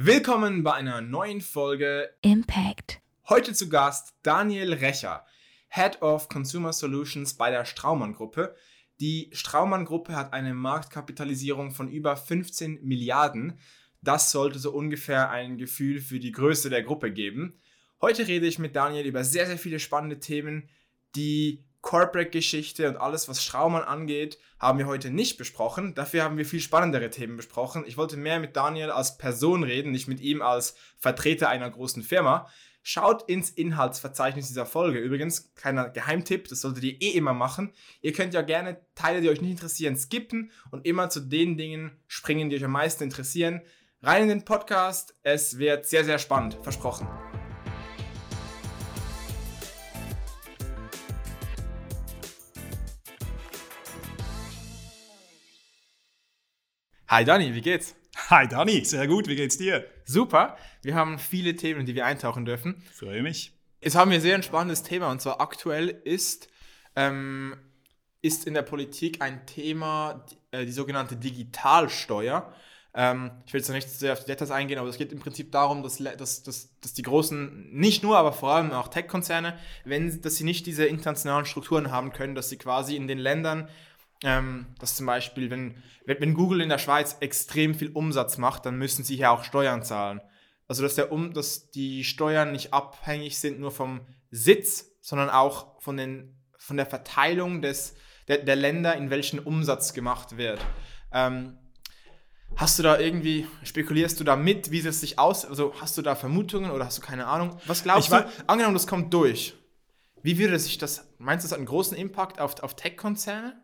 Willkommen bei einer neuen Folge Impact. Heute zu Gast Daniel Recher, Head of Consumer Solutions bei der Straumann Gruppe. Die Straumann Gruppe hat eine Marktkapitalisierung von über 15 Milliarden. Das sollte so ungefähr ein Gefühl für die Größe der Gruppe geben. Heute rede ich mit Daniel über sehr, sehr viele spannende Themen, die Corporate-Geschichte und alles, was Straumann angeht, haben wir heute nicht besprochen. Dafür haben wir viel spannendere Themen besprochen. Ich wollte mehr mit Daniel als Person reden, nicht mit ihm als Vertreter einer großen Firma. Schaut ins Inhaltsverzeichnis dieser Folge. Übrigens, kleiner Geheimtipp, das solltet ihr eh immer machen. Ihr könnt ja gerne Teile, die euch nicht interessieren, skippen und immer zu den Dingen springen, die euch am meisten interessieren. Rein in den Podcast. Es wird sehr, sehr spannend. Versprochen. Hi Dani, wie geht's? Hi Dani, sehr gut, wie geht's dir? Super, wir haben viele Themen, in die wir eintauchen dürfen. Freue mich. Jetzt haben wir sehr ein spannendes Thema und zwar aktuell ist, ähm, ist in der Politik ein Thema die, äh, die sogenannte Digitalsteuer. Ähm, ich will jetzt noch nicht sehr auf die Details eingehen, aber es geht im Prinzip darum, dass, dass, dass, dass die großen, nicht nur, aber vor allem auch Tech-Konzerne, wenn, dass sie nicht diese internationalen Strukturen haben können, dass sie quasi in den Ländern ähm, dass zum Beispiel, wenn, wenn Google in der Schweiz extrem viel Umsatz macht, dann müssen sie hier auch Steuern zahlen. Also dass, der um, dass die Steuern nicht abhängig sind nur vom Sitz, sondern auch von, den, von der Verteilung des, der, der Länder, in welchen Umsatz gemacht wird. Ähm, hast du da irgendwie, spekulierst du da mit, wie es sich aus, also hast du da Vermutungen oder hast du keine Ahnung? Was glaubst ich du, angenommen, das kommt durch, wie würde sich das, meinst du, das hat einen großen Impact auf, auf Tech-Konzerne?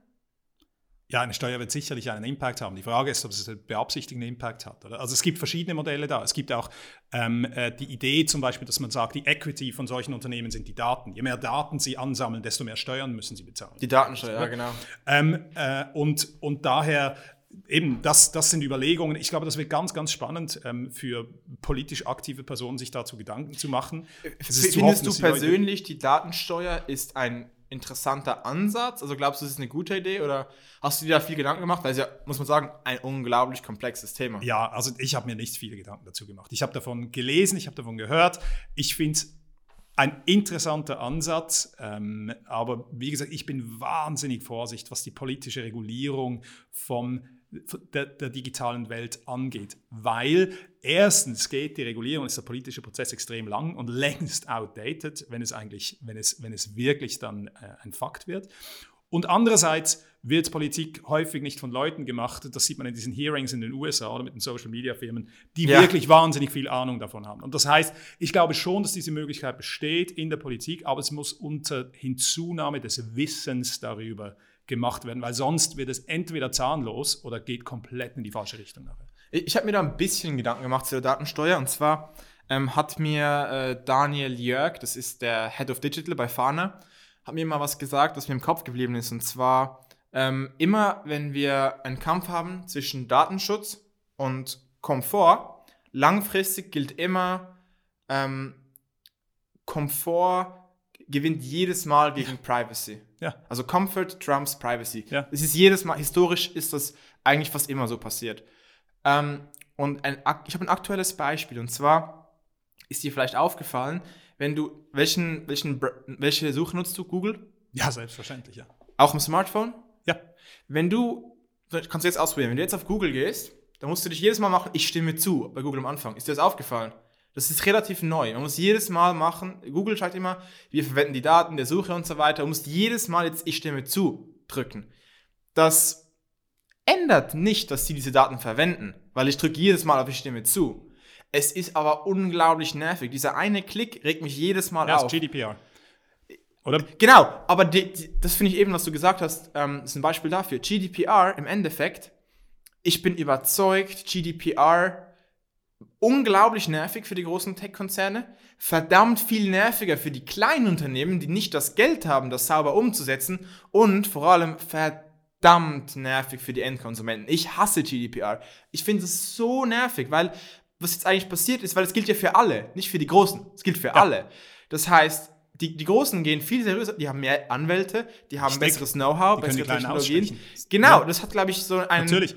Ja, eine Steuer wird sicherlich einen Impact haben. Die Frage ist, ob es einen beabsichtigten Impact hat. Oder? Also es gibt verschiedene Modelle da. Es gibt auch ähm, äh, die Idee zum Beispiel, dass man sagt, die Equity von solchen Unternehmen sind die Daten. Je mehr Daten sie ansammeln, desto mehr Steuern müssen sie bezahlen. Die Datensteuer, ja, genau. Ähm, äh, und, und daher eben, das, das sind Überlegungen. Ich glaube, das wird ganz, ganz spannend ähm, für politisch aktive Personen, sich dazu Gedanken zu machen. Findest hoffen, du persönlich, die Datensteuer ist ein interessanter Ansatz? Also glaubst du, das ist eine gute Idee oder hast du dir da viel Gedanken gemacht? Weil es ja, muss man sagen, ein unglaublich komplexes Thema. Ja, also ich habe mir nicht viele Gedanken dazu gemacht. Ich habe davon gelesen, ich habe davon gehört. Ich finde es ein interessanter Ansatz, ähm, aber wie gesagt, ich bin wahnsinnig vorsichtig, was die politische Regulierung vom der, der, digitalen Welt angeht. Weil erstens geht die Regulierung, ist der politische Prozess extrem lang und längst outdated, wenn es eigentlich, wenn es, wenn es wirklich dann äh, ein Fakt wird. Und andererseits wird Politik häufig nicht von Leuten gemacht, das sieht man in diesen Hearings in den USA oder mit den Social-Media-Firmen, die ja. wirklich wahnsinnig viel Ahnung davon haben. Und das heißt, ich glaube schon, dass diese Möglichkeit besteht in der Politik, aber es muss unter Hinzunahme des Wissens darüber gemacht werden, weil sonst wird es entweder zahnlos oder geht komplett in die falsche Richtung. Ich habe mir da ein bisschen Gedanken gemacht zur Datensteuer und zwar ähm, hat mir äh, Daniel Jörg, das ist der Head of Digital bei Fana, hat mir mal was gesagt, was mir im Kopf geblieben ist und zwar ähm, immer, wenn wir einen Kampf haben zwischen Datenschutz und Komfort, langfristig gilt immer ähm, Komfort gewinnt jedes Mal gegen. Privacy. Ja. Also Comfort trumps Privacy. Ja. Es ist jedes Mal, historisch ist das eigentlich fast immer so passiert. Ähm, und ein, ich habe ein aktuelles Beispiel und zwar ist dir vielleicht aufgefallen, wenn du, welchen, welchen, welche Suche nutzt du? Google? Ja, selbstverständlich, ja. Auch im Smartphone? Ja. Wenn du, kannst du jetzt ausprobieren, wenn du jetzt auf Google gehst, dann musst du dich jedes Mal machen, ich stimme zu bei Google am Anfang. Ist dir das aufgefallen? Das ist relativ neu. Man muss jedes Mal machen, Google sagt immer, wir verwenden die Daten der Suche und so weiter. Man muss jedes Mal jetzt Ich stimme zu drücken. Das ändert nicht, dass sie diese Daten verwenden, weil ich drücke jedes Mal auf Ich stimme zu. Es ist aber unglaublich nervig. Dieser eine Klick regt mich jedes Mal ja, auf. Das GDPR. Oder? Genau, aber die, die, das finde ich eben, was du gesagt hast, ähm, ist ein Beispiel dafür. GDPR im Endeffekt, ich bin überzeugt, GDPR unglaublich nervig für die großen Tech-Konzerne, verdammt viel nerviger für die kleinen Unternehmen, die nicht das Geld haben, das sauber umzusetzen und vor allem verdammt nervig für die Endkonsumenten. Ich hasse GDPR. Ich finde es so nervig, weil was jetzt eigentlich passiert ist, weil es gilt ja für alle, nicht für die Großen. Es gilt für ja. alle. Das heißt, die, die Großen gehen viel seriöser, die haben mehr Anwälte, die haben Steck. besseres Know-how, bessere Technologien. Genau, ja. das hat, glaube ich, so einen, ein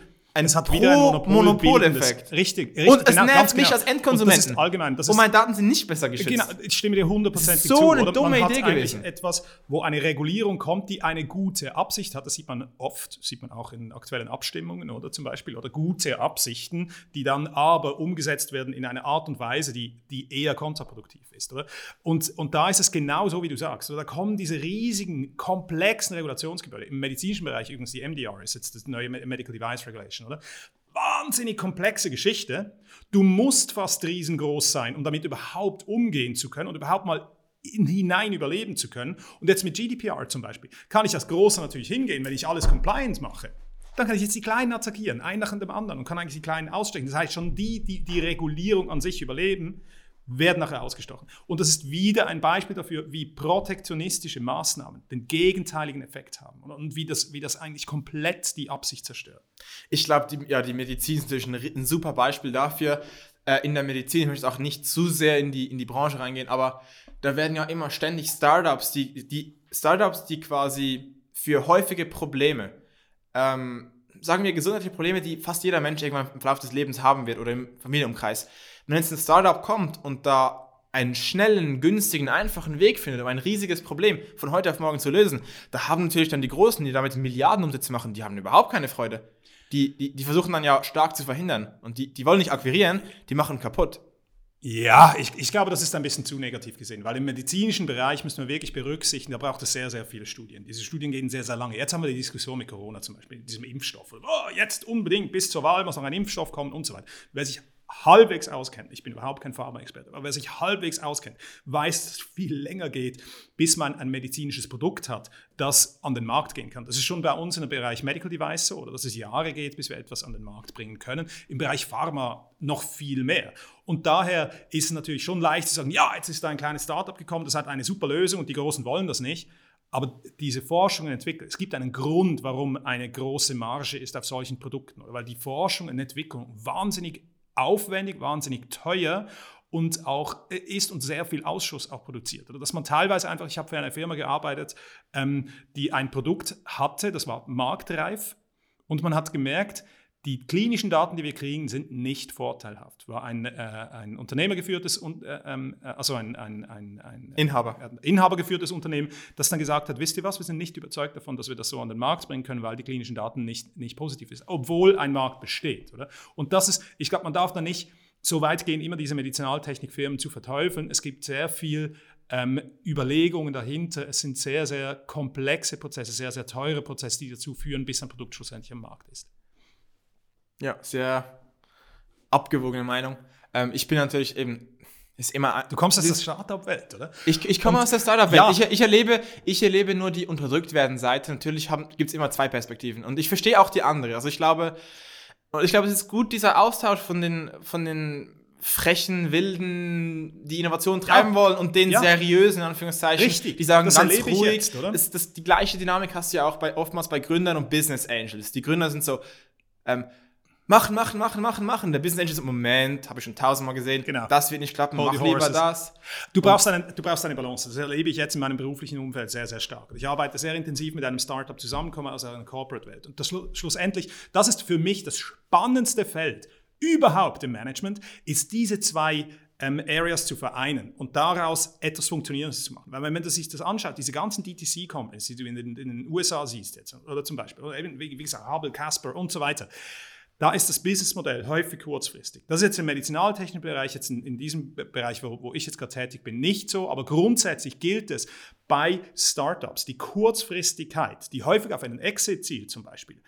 es hat wieder einen Monopol Monopoleffekt. Richtig, richtig. Und es genau, nervt mich genau. als Endkonsumenten. Und das ist allgemein. Das Und ist, meine Daten sind nicht besser geschützt. Genau, ich stimme dir hundertprozentig So zu. eine oder? dumme man hat Idee eigentlich gewesen. etwas, wo eine Regulierung kommt, die eine gute Absicht hat. Das sieht man oft, sieht man auch in aktuellen Abstimmungen oder zum Beispiel oder gute Absichten, die dann aber umgesetzt werden in eine Art und Weise, die, die eher kontraproduktiv ist, oder? Und, und da ist es genau so, wie du sagst. Oder? Da kommen diese riesigen, komplexen Regulationsgebäude. Im medizinischen Bereich übrigens die MDR ist jetzt das neue Medical Device Regulation, oder? wahnsinnig komplexe Geschichte. Du musst fast riesengroß sein, um damit überhaupt umgehen zu können und überhaupt mal in, hinein überleben zu können. Und jetzt mit GDPR zum Beispiel kann ich als Großer natürlich hingehen, wenn ich alles compliant mache. Dann kann ich jetzt die Kleinen attackieren, ein nach dem anderen und kann eigentlich die Kleinen ausstechen. Das heißt, schon die, die die Regulierung an sich überleben, werden nachher ausgestochen. Und das ist wieder ein Beispiel dafür, wie protektionistische Maßnahmen den gegenteiligen Effekt haben und, wie, das, wie das eigentlich komplett die Absicht zerstört. Ich glaube, die, ja, die Medizin ist natürlich ein, ein super Beispiel dafür. Äh, in der Medizin, ich möchte auch nicht zu sehr in die, in die Branche reingehen, aber da werden ja immer ständig Startups, die, die Startups, die quasi für häufige Probleme, ähm, sagen wir gesundheitliche Probleme, die fast jeder Mensch irgendwann im Verlauf des Lebens haben wird oder im Familienumkreis. Wenn jetzt ein Startup kommt und da einen schnellen, günstigen, einfachen Weg findet, um ein riesiges Problem von heute auf morgen zu lösen, da haben natürlich dann die Großen, die damit Milliardenumsätze machen, die haben überhaupt keine Freude. Die, die, die versuchen dann ja stark zu verhindern. Und die, die wollen nicht akquirieren, die machen kaputt. Ja, ich, ich glaube, das ist ein bisschen zu negativ gesehen, weil im medizinischen Bereich müssen wir wirklich berücksichtigen, da braucht es sehr, sehr viele Studien. Diese Studien gehen sehr, sehr lange. Jetzt haben wir die Diskussion mit Corona zum Beispiel, diesem Impfstoff. Oh, jetzt unbedingt bis zur Wahl muss noch ein Impfstoff kommen und so weiter. Wer sich halbwegs auskennt, ich bin überhaupt kein Pharma-Experte, aber wer sich halbwegs auskennt, weiß, dass es viel länger geht, bis man ein medizinisches Produkt hat, das an den Markt gehen kann. Das ist schon bei uns in dem Bereich Medical Device so, oder dass es Jahre geht, bis wir etwas an den Markt bringen können. Im Bereich Pharma noch viel mehr. Und daher ist es natürlich schon leicht zu sagen, ja, jetzt ist da ein kleines Startup gekommen, das hat eine super Lösung und die Großen wollen das nicht. Aber diese Forschung und Entwicklung, es gibt einen Grund, warum eine große Marge ist auf solchen Produkten, oder weil die Forschung und Entwicklung wahnsinnig aufwendig, wahnsinnig teuer und auch äh, ist und sehr viel Ausschuss auch produziert. Oder dass man teilweise einfach, ich habe für eine Firma gearbeitet, ähm, die ein Produkt hatte, das war marktreif und man hat gemerkt, die klinischen Daten, die wir kriegen, sind nicht vorteilhaft. War ein, äh, ein unternehmergeführtes, äh, ähm, also ein, ein, ein, ein Inhaber. Äh, inhabergeführtes Unternehmen, das dann gesagt hat, wisst ihr was, wir sind nicht überzeugt davon, dass wir das so an den Markt bringen können, weil die klinischen Daten nicht, nicht positiv sind, obwohl ein Markt besteht. Oder? Und das ist, ich glaube, man darf da nicht so weit gehen, immer diese Medizinaltechnikfirmen zu verteufeln. Es gibt sehr viel ähm, Überlegungen dahinter. Es sind sehr, sehr komplexe Prozesse, sehr, sehr teure Prozesse, die dazu führen, bis ein Produkt schlussendlich am Markt ist. Ja, sehr abgewogene Meinung. Ähm, ich bin natürlich eben, ist immer. Du kommst aus der Startup-Welt, oder? Ich, ich komme aus der Startup-Welt. Ja. Ich, ich, erlebe, ich erlebe nur die unterdrückt werden Seite. Natürlich gibt es immer zwei Perspektiven. Und ich verstehe auch die andere. Also ich glaube, und ich glaube, es ist gut, dieser Austausch von den, von den frechen, wilden, die Innovation treiben Ja. wollen und den Ja. seriösen, in Anführungszeichen, Richtig. die sagen Das ganz ruhig. jetzt, oder? Das, das, die gleiche Dynamik hast du ja auch bei, oftmals bei Gründern und Business Angels. Die Gründer sind so, ähm, machen, machen, machen, machen, machen. Der Business Angel ist im Moment, habe ich schon tausendmal gesehen, Genau. das wird nicht klappen, Hold mach lieber das. Du brauchst, eine, du brauchst eine Balance. Das erlebe ich jetzt in meinem beruflichen Umfeld sehr, sehr stark. Ich arbeite sehr intensiv mit einem Startup zusammen, komme aus einer Corporate-Welt. Und das, schlu- schlussendlich, das ist für mich das spannendste Feld überhaupt im Management, ist diese zwei ähm, Areas zu vereinen und daraus etwas Funktionierendes zu machen. Weil wenn man sich das anschaut, diese ganzen DTC-Companies, die du in den, in den USA siehst jetzt, oder zum Beispiel, oder eben, wie, wie gesagt, Hubble, Casper und so weiter, da ist das Businessmodell häufig kurzfristig. Das ist jetzt im medizinaltechnischen Bereich, jetzt in, in diesem Be- Bereich, wo, wo ich jetzt gerade tätig bin, nicht so, aber grundsätzlich gilt es bei Startups, die Kurzfristigkeit, die häufig auf einen Exit zielt zum Beispiel,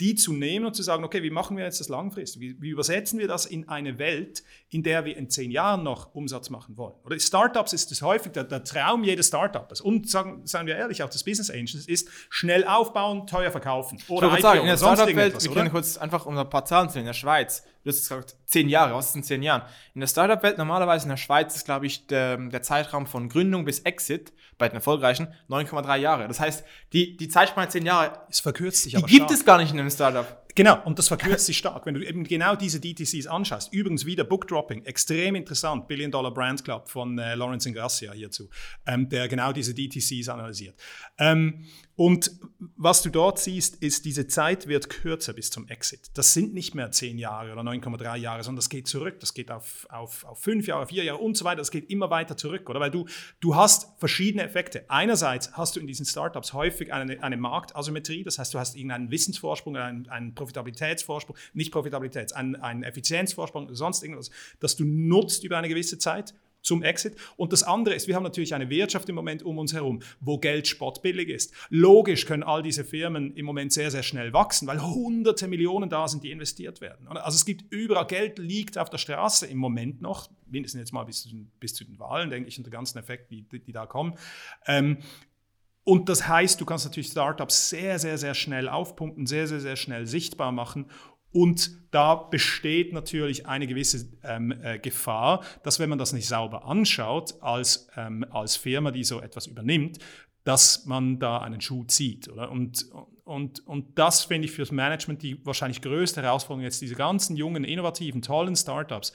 die zu nehmen und zu sagen, okay, wie machen wir jetzt das langfristig? Wie, wie übersetzen wir das in eine Welt, in der wir in zehn Jahren noch Umsatz machen wollen? Oder Startups ist es häufig der, der Traum jedes Startups. Und sagen, sagen wir ehrlich, auch des Business Angels ist schnell aufbauen, teuer verkaufen. Ich Oder sagen, IPO in der Startup-Welt, wir können kurz einfach um ein paar Zahlen zu nennen. In der Schweiz, du hast gesagt, zehn Jahre, was ist in zehn Jahren? In der Startup-Welt normalerweise in der Schweiz ist, glaube ich, der, der Zeitraum von Gründung bis Exit bei den erfolgreichen 9,3 Jahre. Das heißt, die, die Zeitspanne zehn Jahre, Es verkürzt sich die aber gibt stark. es gar nicht in einem Startup. Genau, und das verkürzt sich stark. Wenn du eben genau diese DTCs anschaust, übrigens wieder Bookdropping, extrem interessant, Billion Dollar Brand Club von äh, Lawrence Ingrassia hierzu, ähm, der genau diese DTCs analysiert. Ähm, Und was du dort siehst, ist, diese Zeit wird kürzer bis zum Exit. Das sind nicht mehr 10 Jahre oder 9,3 Jahre, sondern das geht zurück. Das geht auf, auf, auf 5 Jahre, 4 Jahre und so weiter. Das geht immer weiter zurück, oder? Weil du, du hast verschiedene Effekte. Einerseits hast du in diesen Startups häufig eine, eine Marktasymmetrie, das heißt, du hast irgendeinen Wissensvorsprung, einen, einen Profitabilitätsvorsprung, nicht Profitabilitäts, einen, einen Effizienzvorsprung, sonst irgendwas, das du nutzt über eine gewisse Zeit zum Exit. Und das andere ist, wir haben natürlich eine Wirtschaft im Moment um uns herum, wo Geld spottbillig ist. Logisch können all diese Firmen im Moment sehr, sehr schnell wachsen, weil hunderte Millionen da sind, die investiert werden. Also es gibt überall, Geld liegt auf der Straße im Moment noch, mindestens jetzt mal bis, bis zu den Wahlen, denke ich, und der ganzen Effekte, die, die da kommen. Ähm, und das heißt, du kannst natürlich Startups sehr, sehr, sehr schnell aufpumpen, sehr, sehr, sehr schnell sichtbar machen und da besteht natürlich eine gewisse ähm, äh, Gefahr, dass wenn man das nicht sauber anschaut als, ähm, als Firma, die so etwas übernimmt, dass man da einen Schuh zieht. Oder? Und, und, und das finde ich fürs Management die wahrscheinlich größte Herausforderung jetzt, diese ganzen jungen, innovativen, tollen Startups.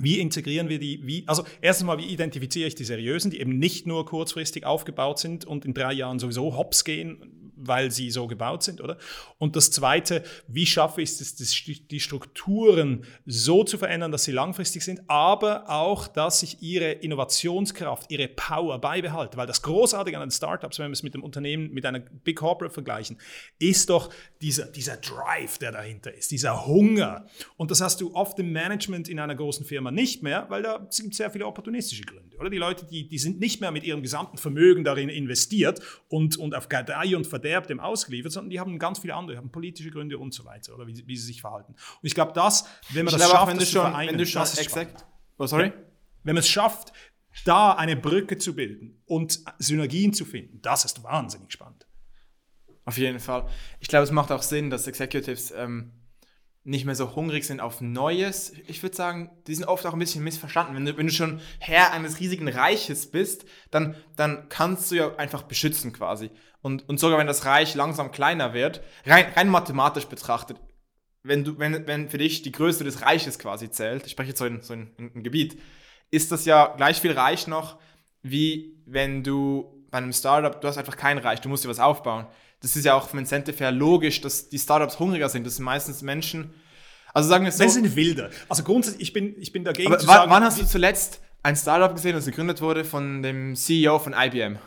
Wie integrieren wir die? Wie, also erstens mal, wie identifiziere ich die seriösen, die eben nicht nur kurzfristig aufgebaut sind und in drei Jahren sowieso hops gehen, weil sie so gebaut sind, oder? Und das Zweite, wie schaffe ich es, die Strukturen so zu verändern, dass sie langfristig sind, aber auch, dass ich ihre Innovationskraft, ihre Power beibehalte. Weil das Großartige an den Startups, wenn wir es mit dem Unternehmen, mit einer Big Corporate vergleichen, ist doch dieser, dieser Drive, der dahinter ist, dieser Hunger. Und das hast du oft im Management in einer großen Firma nicht mehr, weil da sind sehr viele opportunistische Gründe, oder? Die Leute, die, die sind nicht mehr mit ihrem gesamten Vermögen darin investiert und, und auf Gedeih und Verderb Verderb dem ausgeliefert, sondern die haben ganz viele andere, die haben politische Gründe und so weiter, oder wie, wie sie sich verhalten. Und ich glaube, das, wenn man ich das schafft, wenn du schon, vereinen, wenn du schon exakt, oh, sorry? Wenn man es schafft, da eine Brücke zu bilden und Synergien zu finden, das ist wahnsinnig spannend. Auf jeden Fall. Ich glaube, es macht auch Sinn, dass Executives ähm, nicht mehr so hungrig sind auf Neues. Ich würde sagen, die sind oft auch ein bisschen missverstanden. Wenn du, wenn du schon Herr eines riesigen Reiches bist, dann, dann kannst du ja einfach beschützen quasi. Und, und sogar wenn das Reich langsam kleiner wird, rein, rein mathematisch betrachtet, wenn, du, wenn, wenn für dich die Größe des Reiches quasi zählt, ich spreche jetzt so in, so in, in, in Gebiet, ist das ja gleich viel Reich noch, wie wenn du bei einem Startup, du hast einfach kein Reich, du musst dir was aufbauen das ist ja auch vom Incentive her logisch, dass die Startups hungriger sind. Das sind meistens Menschen. Also sagen wir so. Das sind wilder. Also grundsätzlich, ich bin, ich bin dagegen aber zu sagen. Wann hast du zuletzt ein Startup gesehen, das gegründet wurde von dem CEO von IBM?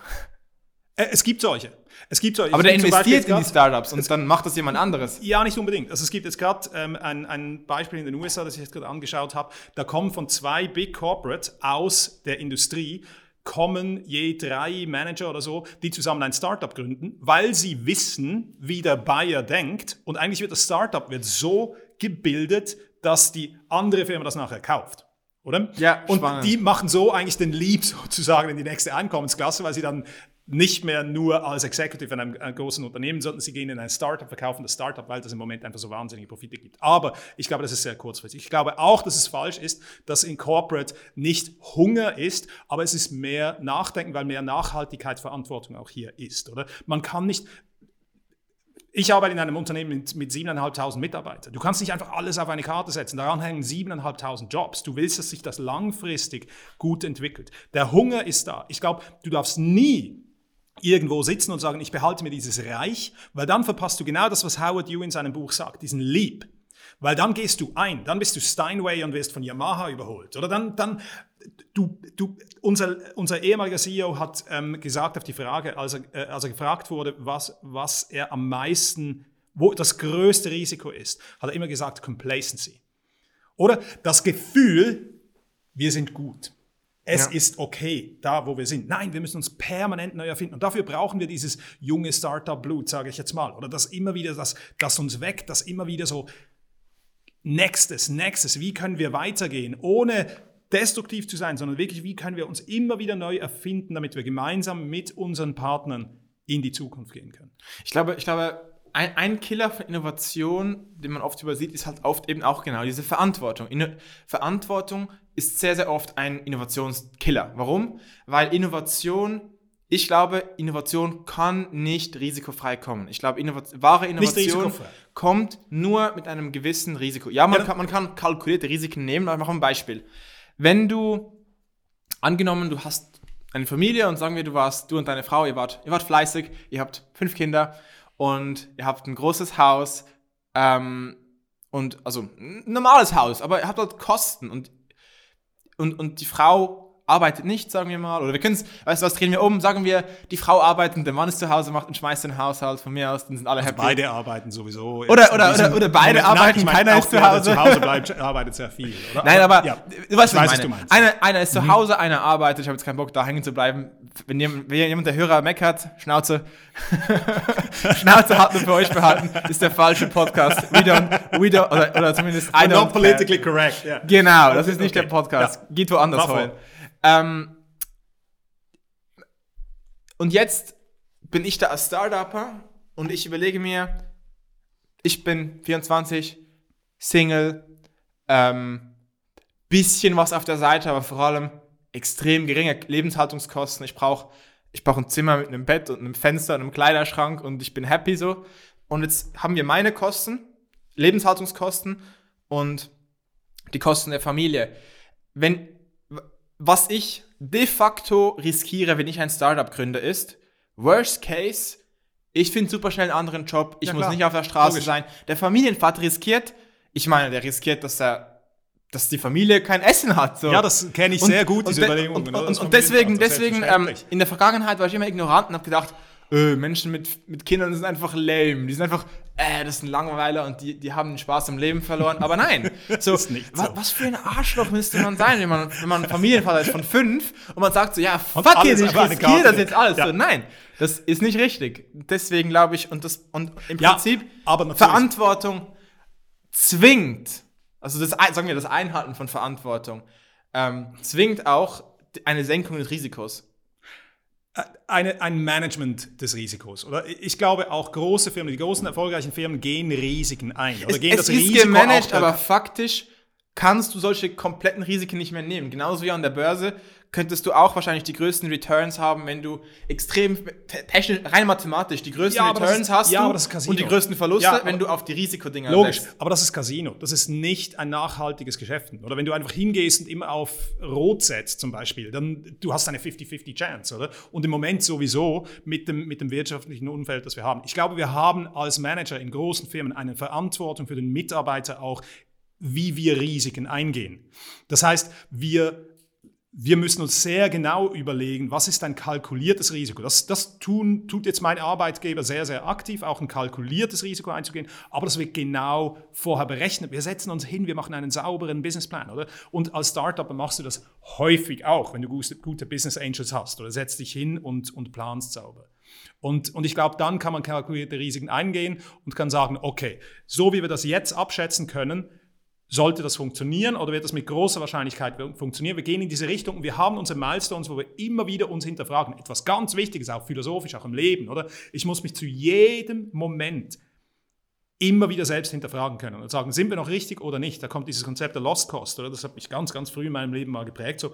Äh, es gibt solche. Es gibt solche. Aber der investiert in die Startups und dann macht das jemand anderes. Ja, nicht unbedingt. Also es gibt jetzt gerade ähm, ein, ein Beispiel in den USA, das ich jetzt gerade angeschaut habe. Da kommen von zwei Big Corporates aus der Industrie kommen je drei Manager oder so, die zusammen ein Startup gründen, weil sie wissen, wie der Buyer denkt. Und eigentlich wird das Startup wird so gebildet, dass die andere Firma das nachher kauft. Oder? Ja, und spannend. die machen so eigentlich den Leap sozusagen in die nächste Einkommensklasse, weil sie dann nicht mehr nur als Executive in einem, einem, großen Unternehmen, sondern sie gehen in ein Startup, verkaufen das Startup, weil das im Moment einfach so wahnsinnige Profite gibt. Aber ich glaube, das ist sehr kurzfristig. Ich glaube auch, dass es falsch ist, dass in Corporate nicht Hunger ist, aber es ist mehr Nachdenken, weil mehr Nachhaltigkeitsverantwortung auch hier ist, oder? Man kann nicht, ich arbeite in einem Unternehmen mit, mit 7.500 Mitarbeitern. Du kannst nicht einfach alles auf eine Karte setzen. Daran hängen 7.500 Jobs. Du willst, dass sich das langfristig gut entwickelt. Der Hunger ist da. Ich glaube, du darfst nie irgendwo sitzen und sagen, ich behalte mir dieses Reich, weil dann verpasst du genau das, was Howard Yu in seinem Buch sagt, diesen Leap. Weil dann gehst du ein, dann bist du Steinway und wirst von Yamaha überholt. Oder dann, dann du, du, unser, unser ehemaliger CEO hat ähm, gesagt auf die Frage, als er, äh, als er gefragt wurde, was, was er am meisten, wo das größte Risiko ist, hat er immer gesagt, Complacency. Oder das Gefühl, wir sind gut. Es ja. ist okay, da wo wir sind. Nein, wir müssen uns permanent neu erfinden. Und dafür brauchen wir dieses junge Startup-Blut, sage ich jetzt mal. Oder das immer wieder, das, das uns weckt, das immer wieder so, nächstes, nächstes, wie können wir weitergehen, ohne destruktiv zu sein, sondern wirklich, wie können wir uns immer wieder neu erfinden, damit wir gemeinsam mit unseren Partnern in die Zukunft gehen können. Ich glaube, ich glaube, ein, ein, Killer von Innovation, den man oft übersieht, ist halt oft eben auch genau diese Verantwortung. Inno Verantwortung ist sehr, sehr oft ein Innovationskiller. Warum? Weil Innovation, ich glaube, Innovation kann nicht risikofrei kommen. Ich glaube, Innova wahre Innovation kommt nur mit einem gewissen Risiko. Ja, man, ja. Kann, man kann kalkulierte Risiken nehmen, aber ich mache ein Beispiel. Wenn du, angenommen, du hast eine Familie und sagen wir, du warst, du und deine Frau, ihr wart, ihr wart fleißig, ihr habt fünf Kinder und ihr habt ein großes Haus, ähm, und also ein normales Haus, aber ihr habt dort Kosten und, und, und die Frau arbeitet nicht, sagen wir mal, oder wir können es, weißt du was, drehen wir um, sagen wir, die Frau arbeitet und der Mann ist zu Hause, macht und schmeißt den Haushalt von mir aus, dann sind alle Also happy. beide arbeiten sowieso. Oder- oder- oder- oder beide arbeiten, ich meine, keiner ist zu Hause. zu Hause bleibt, arbeitet sehr viel. Oder? Nein, aber ja. du weißt, was ich meine. du meinst. Mhm. Einer, einer ist zu Hause, einer arbeitet. Ich habe jetzt keinen Bock, da hängen zu bleiben. Wenn jemand, wenn jemand der Hörer meckert, Schnauze. Schnauze hat nur für euch behalten, ist der falsche Podcast. We don't, we don't, oder, oder zumindest I We're don't not care. politically correct. Ja. Genau, das ist nicht Okay. der Podcast. Ja. Geht woanders heulen. Ähm, und jetzt bin ich da als Startupper und ich überlege mir, ich bin 24, Single, ähm, bisschen was auf der Seite, aber vor allem extrem geringe Lebenshaltungskosten. Ich brauche ich brauch ein Zimmer mit einem Bett und einem Fenster und einem Kleiderschrank und ich bin happy so. Und jetzt haben wir meine Kosten, Lebenshaltungskosten und die Kosten der Familie. Wenn, was ich de facto riskiere, wenn ich ein Startup gründe, ist, worst case, ich finde super schnell einen anderen Job, ich Ja, muss klar. nicht auf der Straße Logisch. sein. Der Familienvater riskiert, ich meine, der riskiert, dass er dass die Familie kein Essen hat. So. Ja, das kenne ich Und- sehr gut, diese Überlegungen. Und, oder? und, und deswegen, deswegen ähm, in der Vergangenheit war ich immer ignorant und habe gedacht, äh, Menschen mit, mit Kindern sind einfach lame. Die sind einfach, äh, das sind Langweiler und die, die haben den Spaß am Leben verloren. Aber nein. So, ist nicht wa- so. Was für ein Arschloch müsste man sein, wenn man, wenn man ein Familienvater ist von fünf und man sagt so, ja, fuck it, ich riskiere das jetzt alles. Ja. So, nein, das ist nicht richtig. Deswegen glaube ich, und, das, und im Ja, Prinzip, Verantwortung zwingt, also das, sagen wir, das Einhalten von Verantwortung, ähm, zwingt auch eine Senkung des Risikos. Eine, ein Management des Risikos. Oder ich glaube auch große Firmen, die großen erfolgreichen Firmen gehen Risiken ein. Oder Es, gehen es ist gemanagt, aber faktisch kannst du solche kompletten Risiken nicht mehr nehmen. Genauso wie an der Börse könntest du auch wahrscheinlich die größten Returns haben, wenn du extrem te- technisch, rein mathematisch die größten Ja, Returns ist- hast ja, und die größten Verluste, Ja, wenn du auf die Risikodinger Logisch, aber das ist Casino. Das ist nicht ein nachhaltiges Geschäft. Oder wenn du einfach hingehst und immer auf Rot setzt zum Beispiel, dann du hast eine 50-50 Chance, oder? Und im Moment sowieso mit dem, mit dem wirtschaftlichen Umfeld, das wir haben. Ich glaube, wir haben als Manager in großen Firmen eine Verantwortung für den Mitarbeiter auch, wie wir Risiken eingehen. Das heißt, wir wir müssen uns sehr genau überlegen, was ist ein kalkuliertes Risiko. Das, das tun, tut jetzt mein Arbeitgeber sehr, sehr aktiv, auch ein kalkuliertes Risiko einzugehen, aber das wird genau vorher berechnet. Wir setzen uns hin, wir machen einen sauberen Businessplan, oder? Und als Startup machst du das häufig auch, wenn du gute, Business Angels hast, oder setzt dich hin und, und planst sauber. Und, und ich glaube, dann kann man kalkulierte Risiken eingehen und kann sagen, okay, so wie wir das jetzt abschätzen können, sollte das funktionieren oder wird das mit großer Wahrscheinlichkeit funktionieren? Wir gehen in diese Richtung und wir haben unsere Milestones, wo wir immer wieder uns hinterfragen. Etwas ganz Wichtiges, auch philosophisch, auch im Leben, oder? Ich muss mich zu jedem Moment immer wieder selbst hinterfragen können und sagen, sind wir noch richtig oder nicht? Da kommt dieses Konzept der Lost Cost, oder? Das hat mich ganz, ganz früh in meinem Leben mal geprägt. So,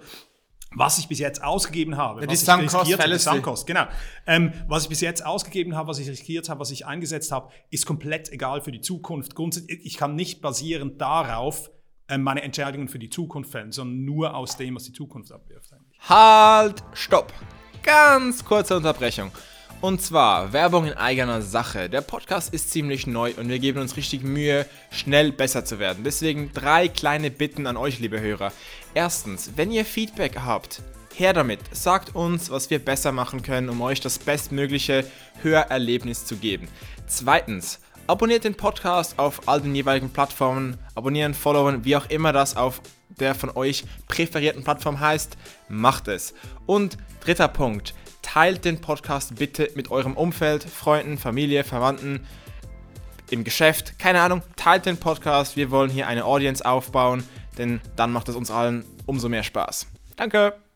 was ich bis jetzt ausgegeben habe, die was ich riskiert habe. Sunk genau. Ähm, was ich bis jetzt ausgegeben habe, was ich riskiert habe, was ich eingesetzt habe, ist komplett egal für die Zukunft. Grundsätzlich, ich kann nicht basierend darauf ähm, meine Entscheidungen für die Zukunft fällen, sondern nur aus dem, was die Zukunft abwirft. Eigentlich. Halt, stopp. Ganz kurze Unterbrechung. Und zwar Werbung in eigener Sache. Der Podcast ist ziemlich neu und wir geben uns richtig Mühe, schnell besser zu werden. Deswegen drei kleine Bitten an euch, liebe Hörer. Erstens, wenn ihr Feedback habt, her damit. Sagt uns, was wir besser machen können, um euch das bestmögliche Hörerlebnis zu geben. Zweitens, abonniert den Podcast auf all den jeweiligen Plattformen. Abonnieren, followen, wie auch immer das auf der von euch präferierten Plattform heißt, macht es. Und dritter Punkt, teilt den Podcast bitte mit eurem Umfeld, Freunden, Familie, Verwandten, im Geschäft, keine Ahnung, teilt den Podcast. Wir wollen hier eine Audience aufbauen, denn dann macht es uns allen umso mehr Spaß. Danke!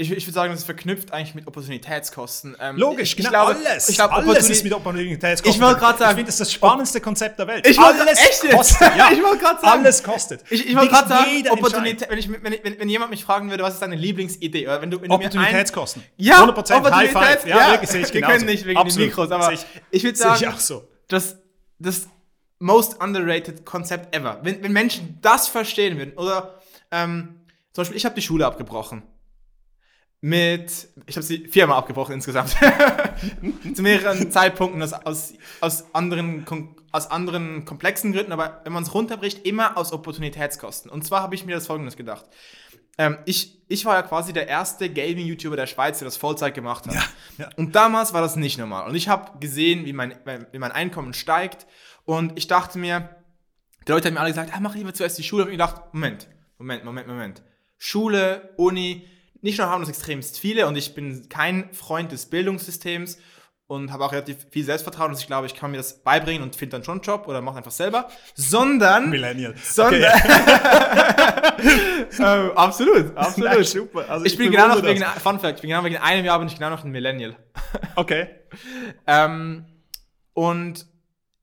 Ich, ich würde sagen, das ist verknüpft eigentlich mit Opportunitätskosten. Ähm, Logisch, ich, genau, ich glaube, alles. Ich glaube, alles ist mit Opportunitätskosten. Ich wollte gerade sagen- Ich finde, das ist das spannendste Konzept der Welt. Ich alles echt kostet. Ja, Ich wollte gerade sagen- Alles kostet. Ich, ich wollte gerade sagen, Opportunität, wenn, ich, wenn, wenn, wenn jemand mich fragen würde, was ist deine Lieblingsidee? Oder wenn du, wenn du mir ein, Opportunitätskosten. ja, 100% High Five. Ja, wirklich, sehe ich Wir genauso. können nicht wegen Absolut. den Mikros, aber ich- ich würde ich sagen, auch so. das, das most underrated Konzept ever. Wenn, wenn Menschen das verstehen würden, oder ähm, zum Beispiel, ich habe die Schule abgebrochen. Mit, ich habe sie viermal abgebrochen insgesamt, zu mehreren Zeitpunkten aus, aus, aus, anderen, aus anderen komplexen Gründen, aber wenn man es runterbricht, immer aus Opportunitätskosten. Und zwar habe ich mir das folgendes gedacht. Ähm, ich, ich war ja quasi der erste Gaming-YouTuber der Schweiz, der das Vollzeit gemacht hat. Ja, ja. Und damals war das nicht normal. Und ich habe gesehen, wie mein, wie mein Einkommen steigt. Und ich dachte mir, die Leute haben mir alle gesagt, ah, mach lieber zuerst die Schule. Und ich dachte, Moment, Moment, Moment, Moment. Schule, Uni, nicht nur haben das extremst viele und ich bin kein Freund des Bildungssystems und habe auch relativ viel Selbstvertrauen, dass ich glaube, ich kann mir das beibringen und finde dann schon einen Job oder mache einfach selber, sondern Millennial. Sondern okay. ähm, absolut, absolut. Nein, super. Also ich, ich bin genau noch wegen Fun Fact, ich bin genau wegen einem Jahr bin ich genau noch ein Millennial. okay. ähm, und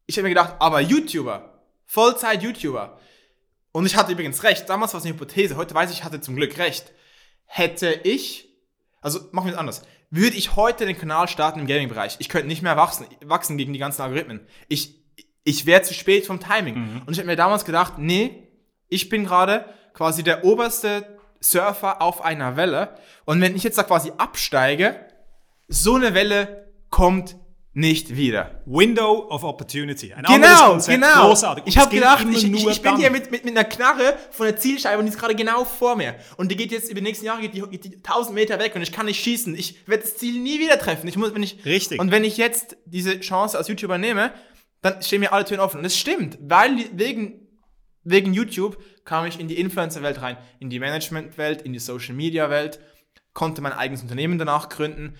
ich habe mir gedacht, aber YouTuber, Vollzeit YouTuber. Und ich hatte übrigens recht, damals war es eine Hypothese, heute weiß ich, ich hatte zum Glück recht hätte ich, also machen wir es anders, würde ich heute den Kanal starten im Gaming-Bereich, ich könnte nicht mehr wachsen, wachsen gegen die ganzen Algorithmen. Ich, ich wäre zu spät vom Timing. Mhm. Und ich habe mir damals gedacht, nee, ich bin gerade quasi der oberste Surfer auf einer Welle. Und wenn ich jetzt da quasi absteige, so eine Welle kommt nicht wieder. Window of Opportunity. Ein genau, Konzept, genau. Großartig. ich habe gedacht, ich, ich, ich bin hier mit, mit, mit einer Knarre von der Zielscheibe und die ist gerade genau vor mir. Und die geht jetzt über die nächsten Jahre geht die, geht die 1000 Meter weg und ich kann nicht schießen. Ich werde das Ziel nie wieder treffen. Ich muss, wenn ich, Richtig. Und wenn ich jetzt diese Chance als YouTuber nehme, dann stehen mir alle Türen offen. Und es stimmt, weil wegen, wegen YouTube kam ich in die Influencer-Welt rein, in die Management-Welt, in die Social-Media-Welt, konnte mein eigenes Unternehmen danach gründen,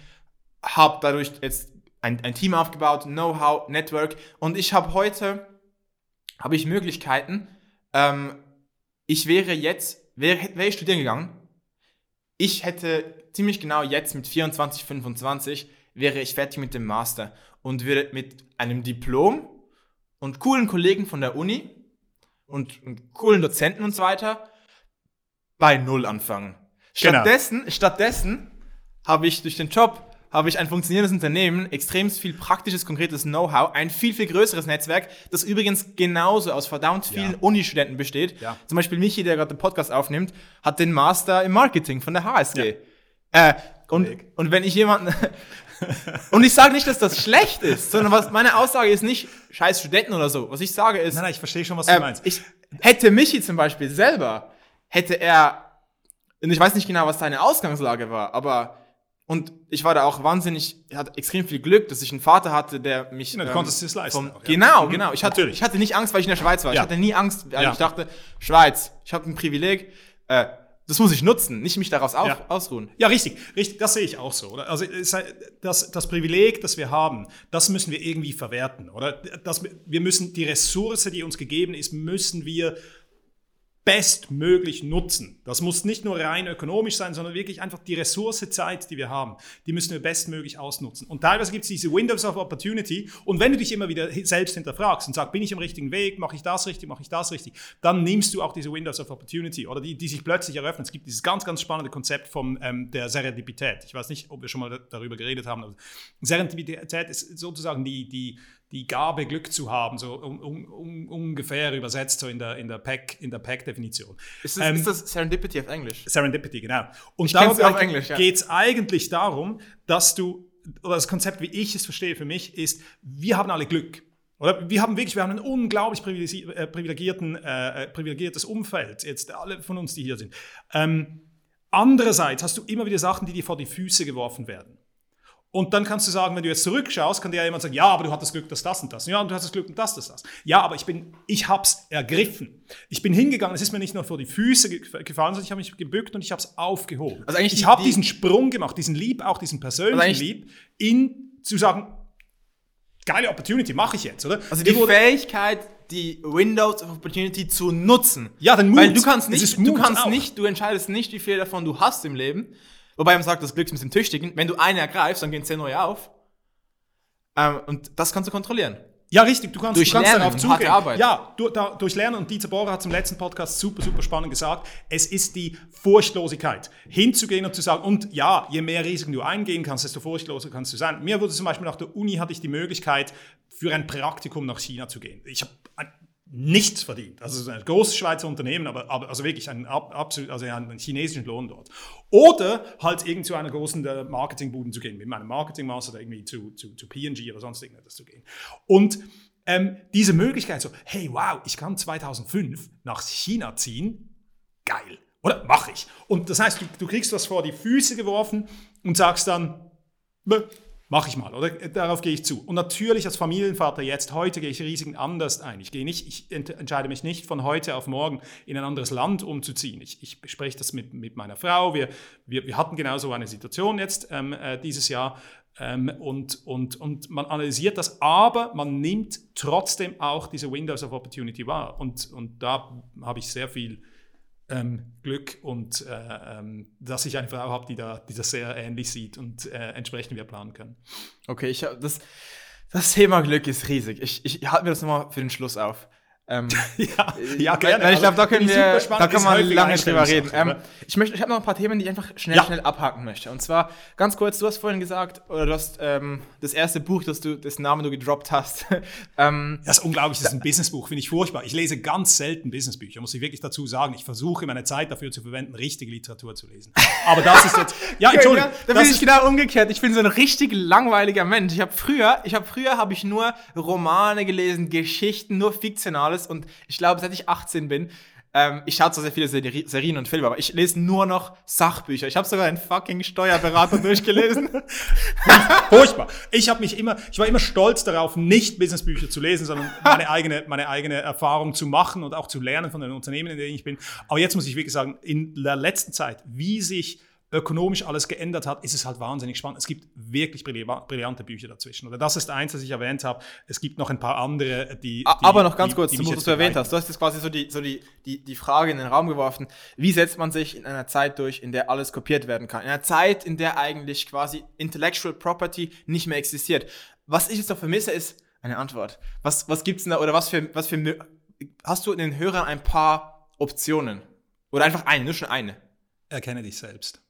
habe dadurch jetzt ein, ein Team aufgebaut, Know-how, Network. Und ich habe heute, habe ich Möglichkeiten. Ähm, ich wäre jetzt, wäre, wäre ich studieren gegangen, ich hätte ziemlich genau jetzt mit 24, 25 wäre ich fertig mit dem Master und würde mit einem Diplom und coolen Kollegen von der Uni und, und coolen Dozenten und so weiter bei Null anfangen. Genau. Stattdessen, genau. stattdessen habe ich durch den Job habe ich ein funktionierendes Unternehmen, extrem viel praktisches, konkretes Know-how, ein viel, viel größeres Netzwerk, das übrigens genauso aus verdammt vielen ja. Uni-Studenten besteht. Ja. Zum Beispiel Michi, der gerade den Podcast aufnimmt, hat den Master im Marketing von der HSG. Ja. Äh, und, und wenn ich jemanden... und ich sage nicht, dass das schlecht ist, sondern was meine Aussage ist nicht scheiß Studenten oder so. Was ich sage ist... Nein, nein, ich verstehe schon, was du äh, meinst. Ich hätte Michi zum Beispiel selber, hätte er... Und ich weiß nicht genau, was seine Ausgangslage war, aber und ich war da auch wahnsinnig, ich hatte extrem viel Glück, dass ich einen Vater hatte, der mich. Ja, du ähm, konntest es leisten. Vom, auch, ja. Genau, mhm. genau. Ich hatte, ich hatte nicht Angst, weil ich in der Schweiz war. Ja. Ich hatte nie Angst. Also ich dachte, Schweiz, ich habe ein Privileg. Äh, das muss ich nutzen, nicht mich daraus auf, ausruhen. Ja, richtig, richtig, das sehe ich auch so. Oder? Also das, das Privileg, das wir haben, das müssen wir irgendwie verwerten. Oder das, wir müssen die Ressource, die uns gegeben ist, müssen wir bestmöglich nutzen. Das muss nicht nur rein ökonomisch sein, sondern wirklich einfach die Ressource Zeit, die wir haben, die müssen wir bestmöglich ausnutzen. Und teilweise gibt es diese Windows of Opportunity und wenn du dich immer wieder selbst hinterfragst und sagst, bin ich im richtigen Weg, mache ich das richtig, mache ich das richtig, dann nimmst du auch diese Windows of Opportunity oder die, die sich plötzlich eröffnen. Es gibt dieses ganz, ganz spannende Konzept von ähm, der Serendipität. Ich weiß nicht, ob wir schon mal darüber geredet haben. Aber Serendipität ist sozusagen die, die die Gabe, Glück zu haben, so un, un, ungefähr übersetzt so in der, in der Pack-Definition. ist, ähm, ist, das Serendipity auf Englisch? Serendipity, genau. Und da ja. geht es eigentlich darum, dass du, oder das Konzept, wie ich es verstehe für mich, ist, wir haben alle Glück. Oder wir haben wirklich, wir haben ein unglaublich äh, privilegierten, äh, äh, privilegiertes Umfeld, jetzt alle von uns, die hier sind. Ähm, andererseits hast du immer wieder Sachen, die dir vor die Füße geworfen werden. Und dann kannst du sagen, wenn du jetzt zurückschaust, kann dir ja jemand sagen, ja, aber du hattest Glück, dass das und das. Ja, und du hast das Glück, dass das das. Ja, aber ich bin, ich hab's ergriffen. Ich bin hingegangen, es ist mir nicht nur vor die Füße gefallen, sondern ich habe mich gebückt und ich habe es aufgehoben. Also eigentlich ich habe diesen Sprung gemacht, diesen Lieb, auch diesen persönlichen also Lieb, in zu sagen, geile Opportunity, mache ich jetzt, oder? Also die, die Fähigkeit, die Windows of Opportunity zu nutzen. Ja, den Mut. Weil du kannst nicht, du kannst auch. nicht, du entscheidest nicht, wie viel davon du hast im Leben Wobei man sagt, das Glück ist ein bisschen tüchtigen. Wenn du eine ergreifst, dann gehen zehn neue auf. Ähm, und das kannst du kontrollieren. Ja, richtig, du kannst, durch du kannst Lernen darauf zugehen. Arbeit. Ja, du, da, durch Lernen. Und Dieter Bohrer hat zum letzten Podcast super, super spannend gesagt, es ist die Furchtlosigkeit, hinzugehen und zu sagen, und ja, je mehr Risiken du eingehen kannst, desto furchtloser kannst du sein. Mir wurde zum Beispiel nach der Uni hatte ich die Möglichkeit, für ein Praktikum nach China zu gehen. Ich habe nichts verdient. Also ein großes Schweizer Unternehmen, aber, aber also wirklich ein absolut, also einen chinesischen Lohn dort. Oder halt irgend zu einer großen äh, Marketingbuden zu gehen, mit meinem Marketingmaster irgendwie zu, zu, zu P&G oder sonst irgendetwas zu gehen. Und ähm, diese Möglichkeit so, hey, wow, ich kann 2005 nach China ziehen, geil. Oder mache ich. Und das heißt, du, du kriegst was vor die Füße geworfen und sagst dann, Mach ich mal, oder? Darauf gehe ich zu. Und natürlich als Familienvater jetzt, heute gehe ich Risiken anders ein. Ich gehe nicht, ich entscheide mich nicht von heute auf morgen in ein anderes Land umzuziehen. Ich, ich bespreche das mit, mit meiner Frau. Wir, wir, wir hatten genau so eine Situation jetzt ähm, äh, dieses Jahr. Ähm, und, und, und man analysiert das, aber man nimmt trotzdem auch diese Windows of Opportunity wahr. Und, und da habe ich sehr viel ähm, Glück und äh, ähm, dass ich eine Frau habe, die, da, die das sehr ähnlich sieht und äh, entsprechend wir planen können. Okay, ich das, das Thema Glück ist riesig. Ich, ich halte mir das nochmal für den Schluss auf. Ähm, ja, ja, gerne. Weil ich glaube, da können wir, da kann man lange drüber reden. Ähm, ich möchte, ich habe noch ein paar Themen, die ich einfach schnell, ja. schnell abhaken möchte. Und zwar ganz kurz, du hast vorhin gesagt, oder du hast ähm, das erste Buch, das du, das Namen du gedroppt hast. ähm, das ist unglaublich, das ist ein Businessbuch, finde ich furchtbar. Ich lese ganz selten Businessbücher, muss ich wirklich dazu sagen. Ich versuche meine Zeit dafür zu verwenden, richtige Literatur zu lesen. Aber das ist jetzt, ja, Entschuldigung. Ja, da bin ich genau umgekehrt. Ich bin so ein richtig langweiliger Mensch. Ich habe früher, ich habe früher habe ich nur Romane gelesen, Geschichten, nur fiktionales und ich glaube, seit ich 18 bin, ähm, ich schaue zwar sehr viele Serien und Filme, aber ich lese nur noch Sachbücher. Ich habe sogar einen fucking Steuerberater durchgelesen. Furchtbar. Ich habe mich immer, ich war immer stolz darauf, nicht Businessbücher zu lesen, sondern meine eigene, meine eigene Erfahrung zu machen und auch zu lernen von den Unternehmen, in denen ich bin. Aber jetzt muss ich wirklich sagen, in der letzten Zeit, wie sich ökonomisch alles geändert hat, ist es halt wahnsinnig spannend. Es gibt wirklich brillante Bücher dazwischen. Oder das ist eins, das ich erwähnt habe. Es gibt noch ein paar andere, die. die Aber noch ganz die, kurz, die, die was du erwähnt hast. Du hast jetzt quasi so, die, so die, die, die Frage in den Raum geworfen: Wie setzt man sich in einer Zeit durch, in der alles kopiert werden kann? In einer Zeit, in der eigentlich quasi Intellectual Property nicht mehr existiert. Was ich jetzt noch vermisse, ist eine Antwort. Was, was gibt's denn da, oder was für, was für. Hast du in den Hörern ein paar Optionen? Oder einfach eine, nur schon eine? Erkenne dich selbst.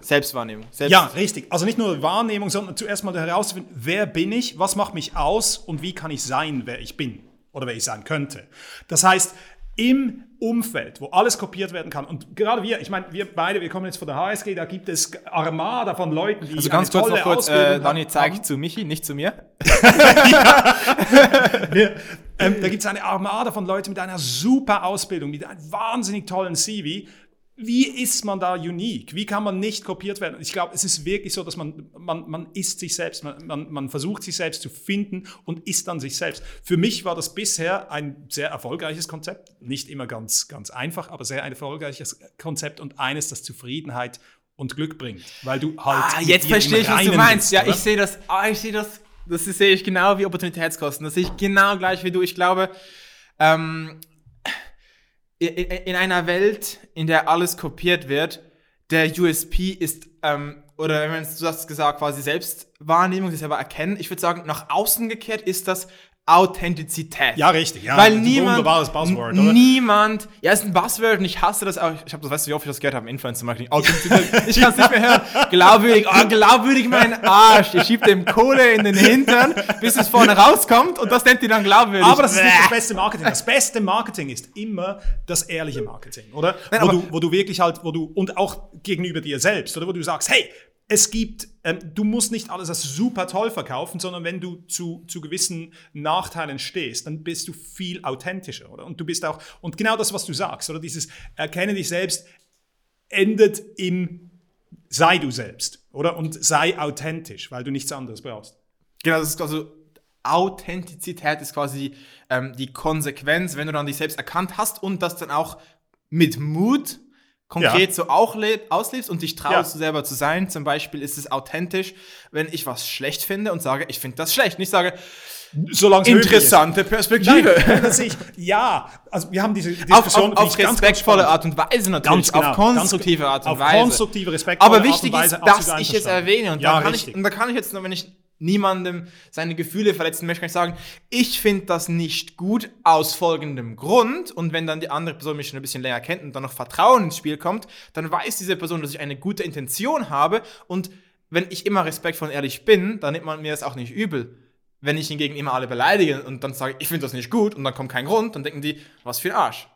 Selbstwahrnehmung. Selbst ja, richtig. Also nicht nur Wahrnehmung, sondern zuerst mal herauszufinden, wer bin ich, was macht mich aus und wie kann ich sein, wer ich bin oder wer ich sein könnte. Das heißt, im Umfeld, wo alles kopiert werden kann. Und gerade wir, ich meine, wir beide, wir kommen jetzt von der HSG, da gibt es Armada von Leuten, die. Also ganz kurz noch kurz, äh, Dani zeigt zu Michi, nicht zu mir. wir, ähm, da gibt es eine Armada von Leuten mit einer super Ausbildung, mit einem wahnsinnig tollen CV, wie ist man da unique? Wie kann man nicht kopiert werden? Ich glaube, es ist wirklich so, dass man, man, man ist sich selbst, man, man, man versucht sich selbst zu finden und ist dann sich selbst. Für mich war das bisher ein sehr erfolgreiches Konzept. Nicht immer ganz, ganz einfach, aber sehr ein erfolgreiches Konzept und eines, das Zufriedenheit und Glück bringt. Weil du halt. Ah, jetzt verstehe ich, was du meinst. Bist, ja, oder? ich sehe das, ah, ich sehe das, das sehe ich genau wie Opportunitätskosten. Das sehe ich genau gleich wie du. Ich glaube, ähm, in einer Welt, in der alles kopiert wird, der USP ist, ähm, oder wenn du hast gesagt, quasi Selbstwahrnehmung, sich selber erkennen. Ich würde sagen, nach außen gekehrt ist das Authentizität. Ja, richtig. Ja, Weil niemand, Buzzword, oder? niemand, ja, ist ein Buzzword und ich hasse das auch. Ich habe das, weißt du, wie oft ich das gehört habe im Influencer-Marketing. Authentizität. ich kann es nicht mehr hören. Glaubwürdig, oh, glaubwürdig mein Arsch. Ihr schiebt dem Kohle in den Hintern, bis es vorne rauskommt und das nennt ihr dann glaubwürdig. Aber das ist nicht das beste Marketing. Das beste Marketing ist immer das ehrliche Marketing, oder? Nein, wo, du, wo du wirklich halt, wo du, und auch gegenüber dir selbst, oder wo du sagst, hey, es gibt, ähm, du musst nicht alles als super toll verkaufen, sondern wenn du zu, zu gewissen Nachteilen stehst, dann bist du viel authentischer, oder? Und du bist auch, und genau das, was du sagst, oder dieses Erkenne dich selbst, endet im Sei du selbst, oder? Und sei authentisch, weil du nichts anderes brauchst. Genau, das ist also Authentizität ist quasi ähm, die Konsequenz, wenn du dann dich selbst erkannt hast und das dann auch mit Mut konkret ja. so auch auslebst und dich traust, ja. du selber zu sein. Zum Beispiel ist es authentisch, wenn ich was schlecht finde und sage, ich finde das schlecht. Nicht sage, Solange interessante Perspektive. Nein, das ich, ja, also wir haben diese Diskussion auf, auf, auf respektvolle Art und Weise natürlich, genau, auf konstruktive Art und auf Weise. konstruktive, respektvolle Aber wichtig ist, dass ich es erwähne und, ja, da kann ich, und da kann ich jetzt nur, wenn ich niemandem seine Gefühle verletzen möchte, kann ich sagen, ich finde das nicht gut aus folgendem Grund. Und wenn dann die andere Person mich schon ein bisschen länger kennt und dann noch Vertrauen ins Spiel kommt, dann weiß diese Person, dass ich eine gute Intention habe. Und wenn ich immer respektvoll und ehrlich bin, dann nimmt man mir das auch nicht übel. wenn ich hingegen immer alle beleidige und dann sage, ich finde das nicht gut und dann kommt kein Grund, dann denken die, was für ein Arsch.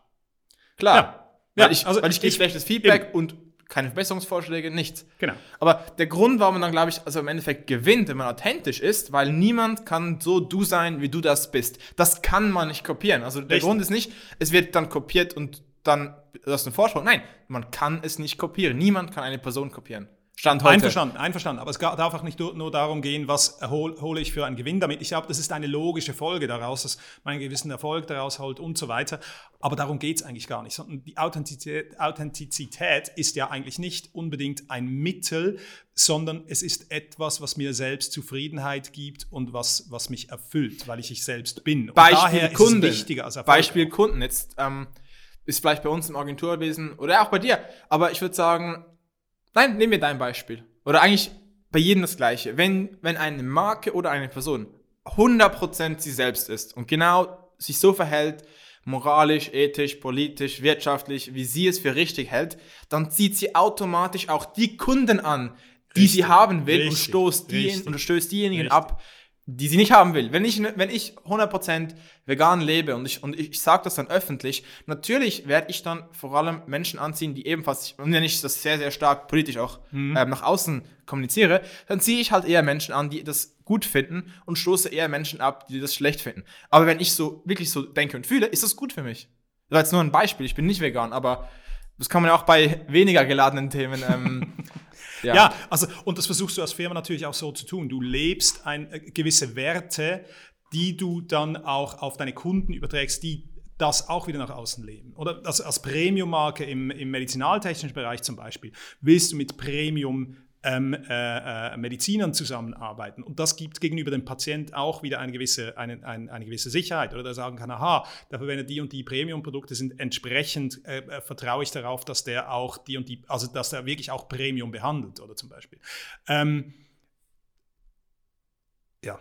Klar. Ja. Weil, Ja, ich, also weil ich gebe ich- schlechtes Feedback und keine Verbesserungsvorschläge, nichts. Genau. Aber der Grund, warum man dann, glaube ich, also im Endeffekt gewinnt, wenn man authentisch ist, weil niemand kann so du sein, wie du das bist. Das kann man nicht kopieren. Also der Richtig. Grund ist nicht, es wird dann kopiert und dann du hast einen Vorsprung. Nein, man kann es nicht kopieren. Niemand kann eine Person kopieren. Stand heute. Einverstanden, einverstanden. Aber es darf auch nicht nur, darum gehen, was hol, hole ich für einen Gewinn damit. Ich glaube, das ist eine logische Folge daraus, dass man einen gewissen Erfolg daraus holt und so weiter. Aber darum geht es eigentlich gar nicht. Sondern die Authentizität, Authentizität ist ja eigentlich nicht unbedingt ein Mittel, sondern es ist etwas, was mir selbst Zufriedenheit gibt und was, was mich erfüllt, weil ich ich selbst bin. Und Beispiel Kunden. ist es wichtiger als Erfolg. Beispiel Kunden. Jetzt ähm, ist vielleicht bei uns im Agenturwesen oder auch bei dir. Aber ich würde sagen, nein, nehmen wir dein Beispiel. Oder eigentlich bei jedem das Gleiche. Wenn, wenn eine Marke oder eine Person 100% sie selbst ist und genau sich so verhält, moralisch, ethisch, politisch, wirtschaftlich, wie sie es für richtig hält, dann zieht sie automatisch auch die Kunden an, die Richtig, sie haben will und richtig, stoßt, die, und stößt diejenigen richtig. ab, die sie nicht haben will. Wenn ich, wenn ich 100% vegan lebe und ich, und ich, sage das dann öffentlich, natürlich werde ich dann vor allem Menschen anziehen, die ebenfalls, und wenn ich das sehr, sehr stark politisch auch ähm, nach außen kommuniziere, dann ziehe ich halt eher Menschen an, die das gut finden und stoße eher Menschen ab, die das schlecht finden. Aber wenn ich so wirklich so denke und fühle, ist das gut für mich. Das war jetzt nur ein Beispiel, ich bin nicht vegan, aber das kann man ja auch bei weniger geladenen Themen. Ähm, Ja. also und das versuchst du als Firma natürlich auch so zu tun. Du lebst ein, äh, gewisse Werte, die du dann auch auf deine Kunden überträgst, die das auch wieder nach außen leben. Oder als, als Premium-Marke im, im medizinaltechnischen Bereich zum Beispiel, willst du mit Premium ähm, äh, äh, Medizinern zusammenarbeiten. Und das gibt gegenüber dem Patient auch wieder eine gewisse, eine, eine, eine gewisse Sicherheit. Oder der sagen kann, aha, der verwendet die und die Premium-Produkte, sind entsprechend, äh, äh, vertraue ich darauf, dass der auch die und die, also dass der wirklich auch Premium behandelt, oder zum Beispiel. Ähm, ja.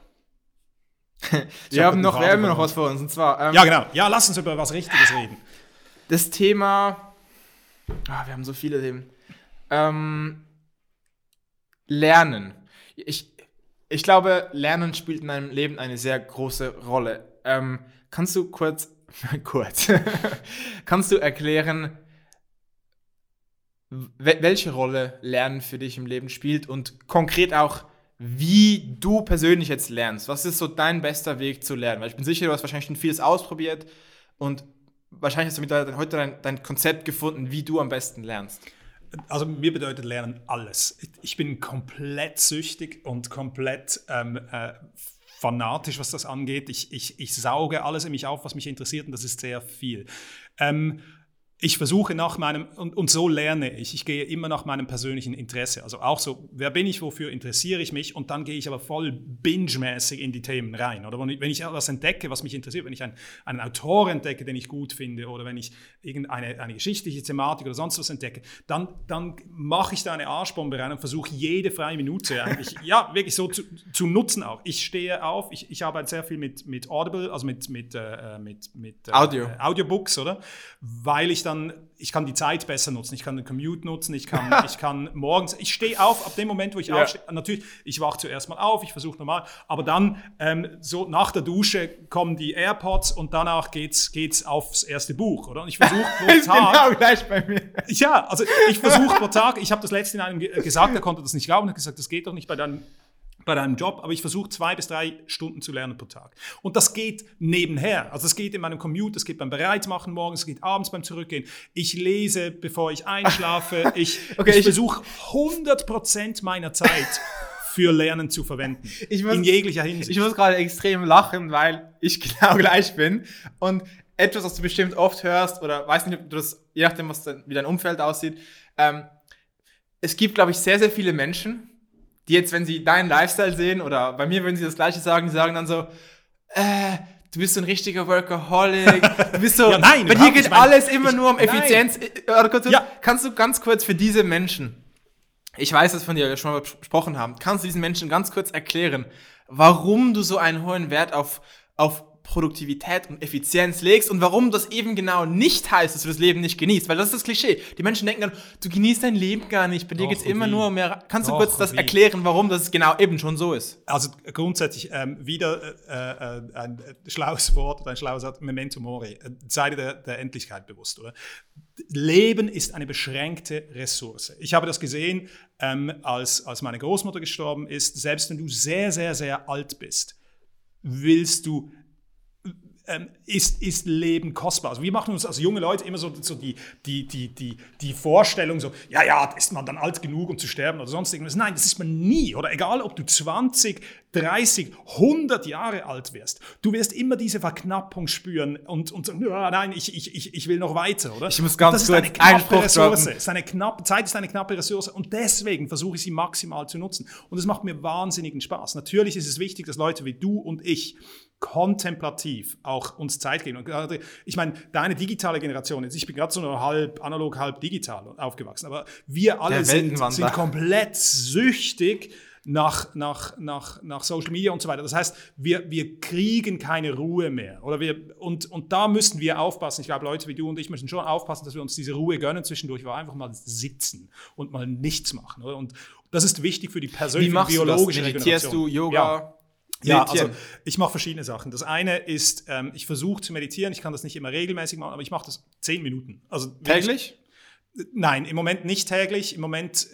wir haben noch, wir haben noch was vor uns. Und zwar ähm, Ja, genau. Ja, lass uns über was Richtiges reden. das Thema. Ah, wir haben so viele Themen. Ähm, Lernen. Ich, ich glaube, Lernen spielt in deinem Leben eine sehr große Rolle. Ähm, kannst du kurz, kurz, kannst du erklären, wel- welche Rolle Lernen für dich im Leben spielt und konkret auch, wie du persönlich jetzt lernst? Was ist so dein bester Weg zu lernen? Weil ich bin sicher, du hast wahrscheinlich schon vieles ausprobiert und wahrscheinlich hast du heute dein, dein Konzept gefunden, wie du am besten lernst. Also mir bedeutet Lernen alles. Ich- bin komplett süchtig und komplett ähm, äh, fanatisch, was das angeht. Ich, ich, ich sauge alles in mich auf, was mich interessiert und das ist sehr viel. Ähm, ich versuche nach meinem, und, und so lerne ich, ich gehe immer nach meinem persönlichen Interesse. Also auch so, wer bin ich, wofür interessiere ich mich? Und dann gehe ich aber voll binge-mäßig in die Themen rein. Oder wenn ich, etwas entdecke, was mich interessiert, wenn ich einen, einen Autor entdecke, den ich gut finde, oder wenn ich irgendeine eine geschichtliche Thematik oder sonst was entdecke, dann, dann mache ich da eine Arschbombe rein und versuche jede freie Minute eigentlich, ja, wirklich so zu, zu nutzen auch. Ich stehe auf, ich, ich arbeite sehr viel mit, mit Audible, also mit, mit, äh, mit, mit äh, Audio. äh, Audiobooks, oder? Weil ich dann, ich kann die Zeit besser nutzen, ich kann den Commute nutzen, ich kann, ich kann morgens, ich stehe auf, ab dem Moment, wo ich Ja. aufstehe, natürlich, ich wache zuerst mal auf, ich versuche normal, aber dann, ähm, so nach der Dusche kommen die AirPods und danach geht's, geht's aufs erste Buch, oder? Und ich versuche pro Tag, genau gleich bei mir. ja, also ich versuche pro Tag, ich habe das letzte in einem ge- gesagt, er konnte das nicht glauben, er hat gesagt, das geht doch nicht bei deinem, bei deinem Job, aber ich versuche zwei bis drei Stunden zu lernen pro Tag. Und das geht nebenher. Also es geht in meinem Commute, es geht beim Bereitmachen morgens, es geht abends beim Zurückgehen. Ich lese, bevor ich einschlafe. Ich, Okay, ich, ich- versuche 100% meiner Zeit für Lernen zu verwenden. Ich muss- in jeglicher Hinsicht. Ich muss gerade extrem lachen, weil ich genau gleich bin. Und etwas, was du bestimmt oft hörst, oder weiß nicht, ob du das, je nachdem, was dein, wie dein Umfeld aussieht, ähm, es gibt, glaube ich, sehr, sehr viele Menschen, die jetzt, wenn sie deinen Lifestyle sehen, oder bei mir würden sie das Gleiche sagen, die sagen dann so, äh, du bist so ein richtiger Workaholic, du bist so, Ja, nein, bei dir geht nicht. Mein- alles immer ich- nur um. Effizienz. Äh, Oder kurz, Ja. Kannst du ganz kurz für diese Menschen, ich weiß, dass von dir schon mal besprochen haben, kannst du diesen Menschen ganz kurz erklären, warum du so einen hohen Wert auf, auf Produktivität und Effizienz legst und warum das eben genau nicht heißt, dass du das Leben nicht genießt. Weil das ist das Klischee. Die Menschen denken dann, du genießt dein Leben gar nicht. Bei dir geht es immer wie? nur um mehr. Kannst du Doch, kurz das wie? erklären, warum das genau eben schon so ist? Also grundsätzlich ähm, wieder äh, äh, ein schlaues Wort oder ein schlauer Satz, Memento Mori, sei dir der, der Endlichkeit bewusst, oder? Leben ist eine beschränkte Ressource. Ich habe das gesehen, ähm, als, als meine Großmutter gestorben ist. Selbst wenn du sehr, sehr, sehr alt bist, willst du ähm, ist, ist Leben kostbar. Also wir machen uns als junge Leute immer so, so die, die, die, die, die Vorstellung, so, ja, ja, ist man dann alt genug, um zu sterben oder sonst irgendwas. Nein, das ist man nie. Oder egal, ob du 20, 30, 100 Jahre alt wirst, du wirst immer diese Verknappung spüren und, und ja, nein, ich, ich, ich, ich will noch weiter, oder? Ich muss ganz das ist eine knappe Ressource. Ist eine knappe, Zeit ist eine knappe Ressource und deswegen versuche ich sie maximal zu nutzen. Und es macht mir wahnsinnigen Spaß. Natürlich ist es wichtig, dass Leute wie du und ich kontemplativ auch uns Zeit geben. Und ich meine, deine digitale Generation, jetzt ich bin gerade so nur halb analog, halb digital aufgewachsen, aber wir alle sind, sind komplett süchtig nach, nach, nach, nach Social Media und so weiter. Das heißt, wir, wir kriegen keine Ruhe mehr. Oder wir, und, und da müssen wir aufpassen. Ich glaube, Leute wie du und ich müssen schon aufpassen, dass wir uns diese Ruhe gönnen zwischendurch, wir einfach mal sitzen und mal nichts machen. Oder? Und das ist wichtig für die Wie persönliche machst du das? biologische Meditierst du. Yoga? Ja. Ja, Meditieren. also ich mache verschiedene Sachen. Das eine ist, ähm, ich versuche zu meditieren. Ich kann das nicht immer regelmäßig machen, aber ich mache das zehn Minuten. Also Täglich? Nein, im Moment nicht täglich. Im Moment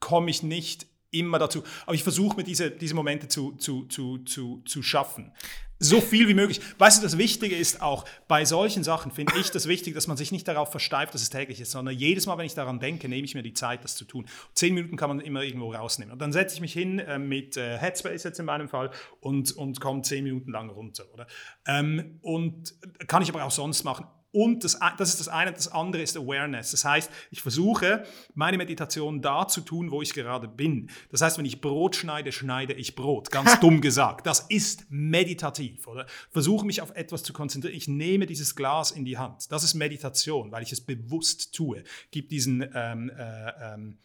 komme ich nicht immer dazu. Aber ich versuche mir diese, diese Momente zu, zu, zu, zu, zu schaffen. So viel wie möglich. Weißt du, das Wichtige ist auch, bei solchen Sachen finde ich das wichtig, dass man sich nicht darauf versteift, dass es täglich ist, sondern jedes Mal, wenn ich daran denke, nehme ich mir die Zeit, das zu tun. Zehn Minuten kann man immer irgendwo rausnehmen. Und dann setze ich mich hin äh, mit äh, Headspace jetzt in meinem Fall und, und komme zehn Minuten lang runter. Oder? Ähm, und kann ich aber auch sonst machen. Und das, das ist das eine, das andere ist Awareness. Das heißt, ich versuche, meine Meditation da zu tun, wo ich gerade bin. Das heißt, wenn ich Brot schneide, schneide ich Brot. Ganz dumm gesagt. Das ist meditativ, oder? Versuche mich auf etwas zu konzentrieren. Ich nehme dieses Glas in die Hand. Das ist Meditation, weil ich es bewusst tue. Gibt diesen ähm, äh, ähm,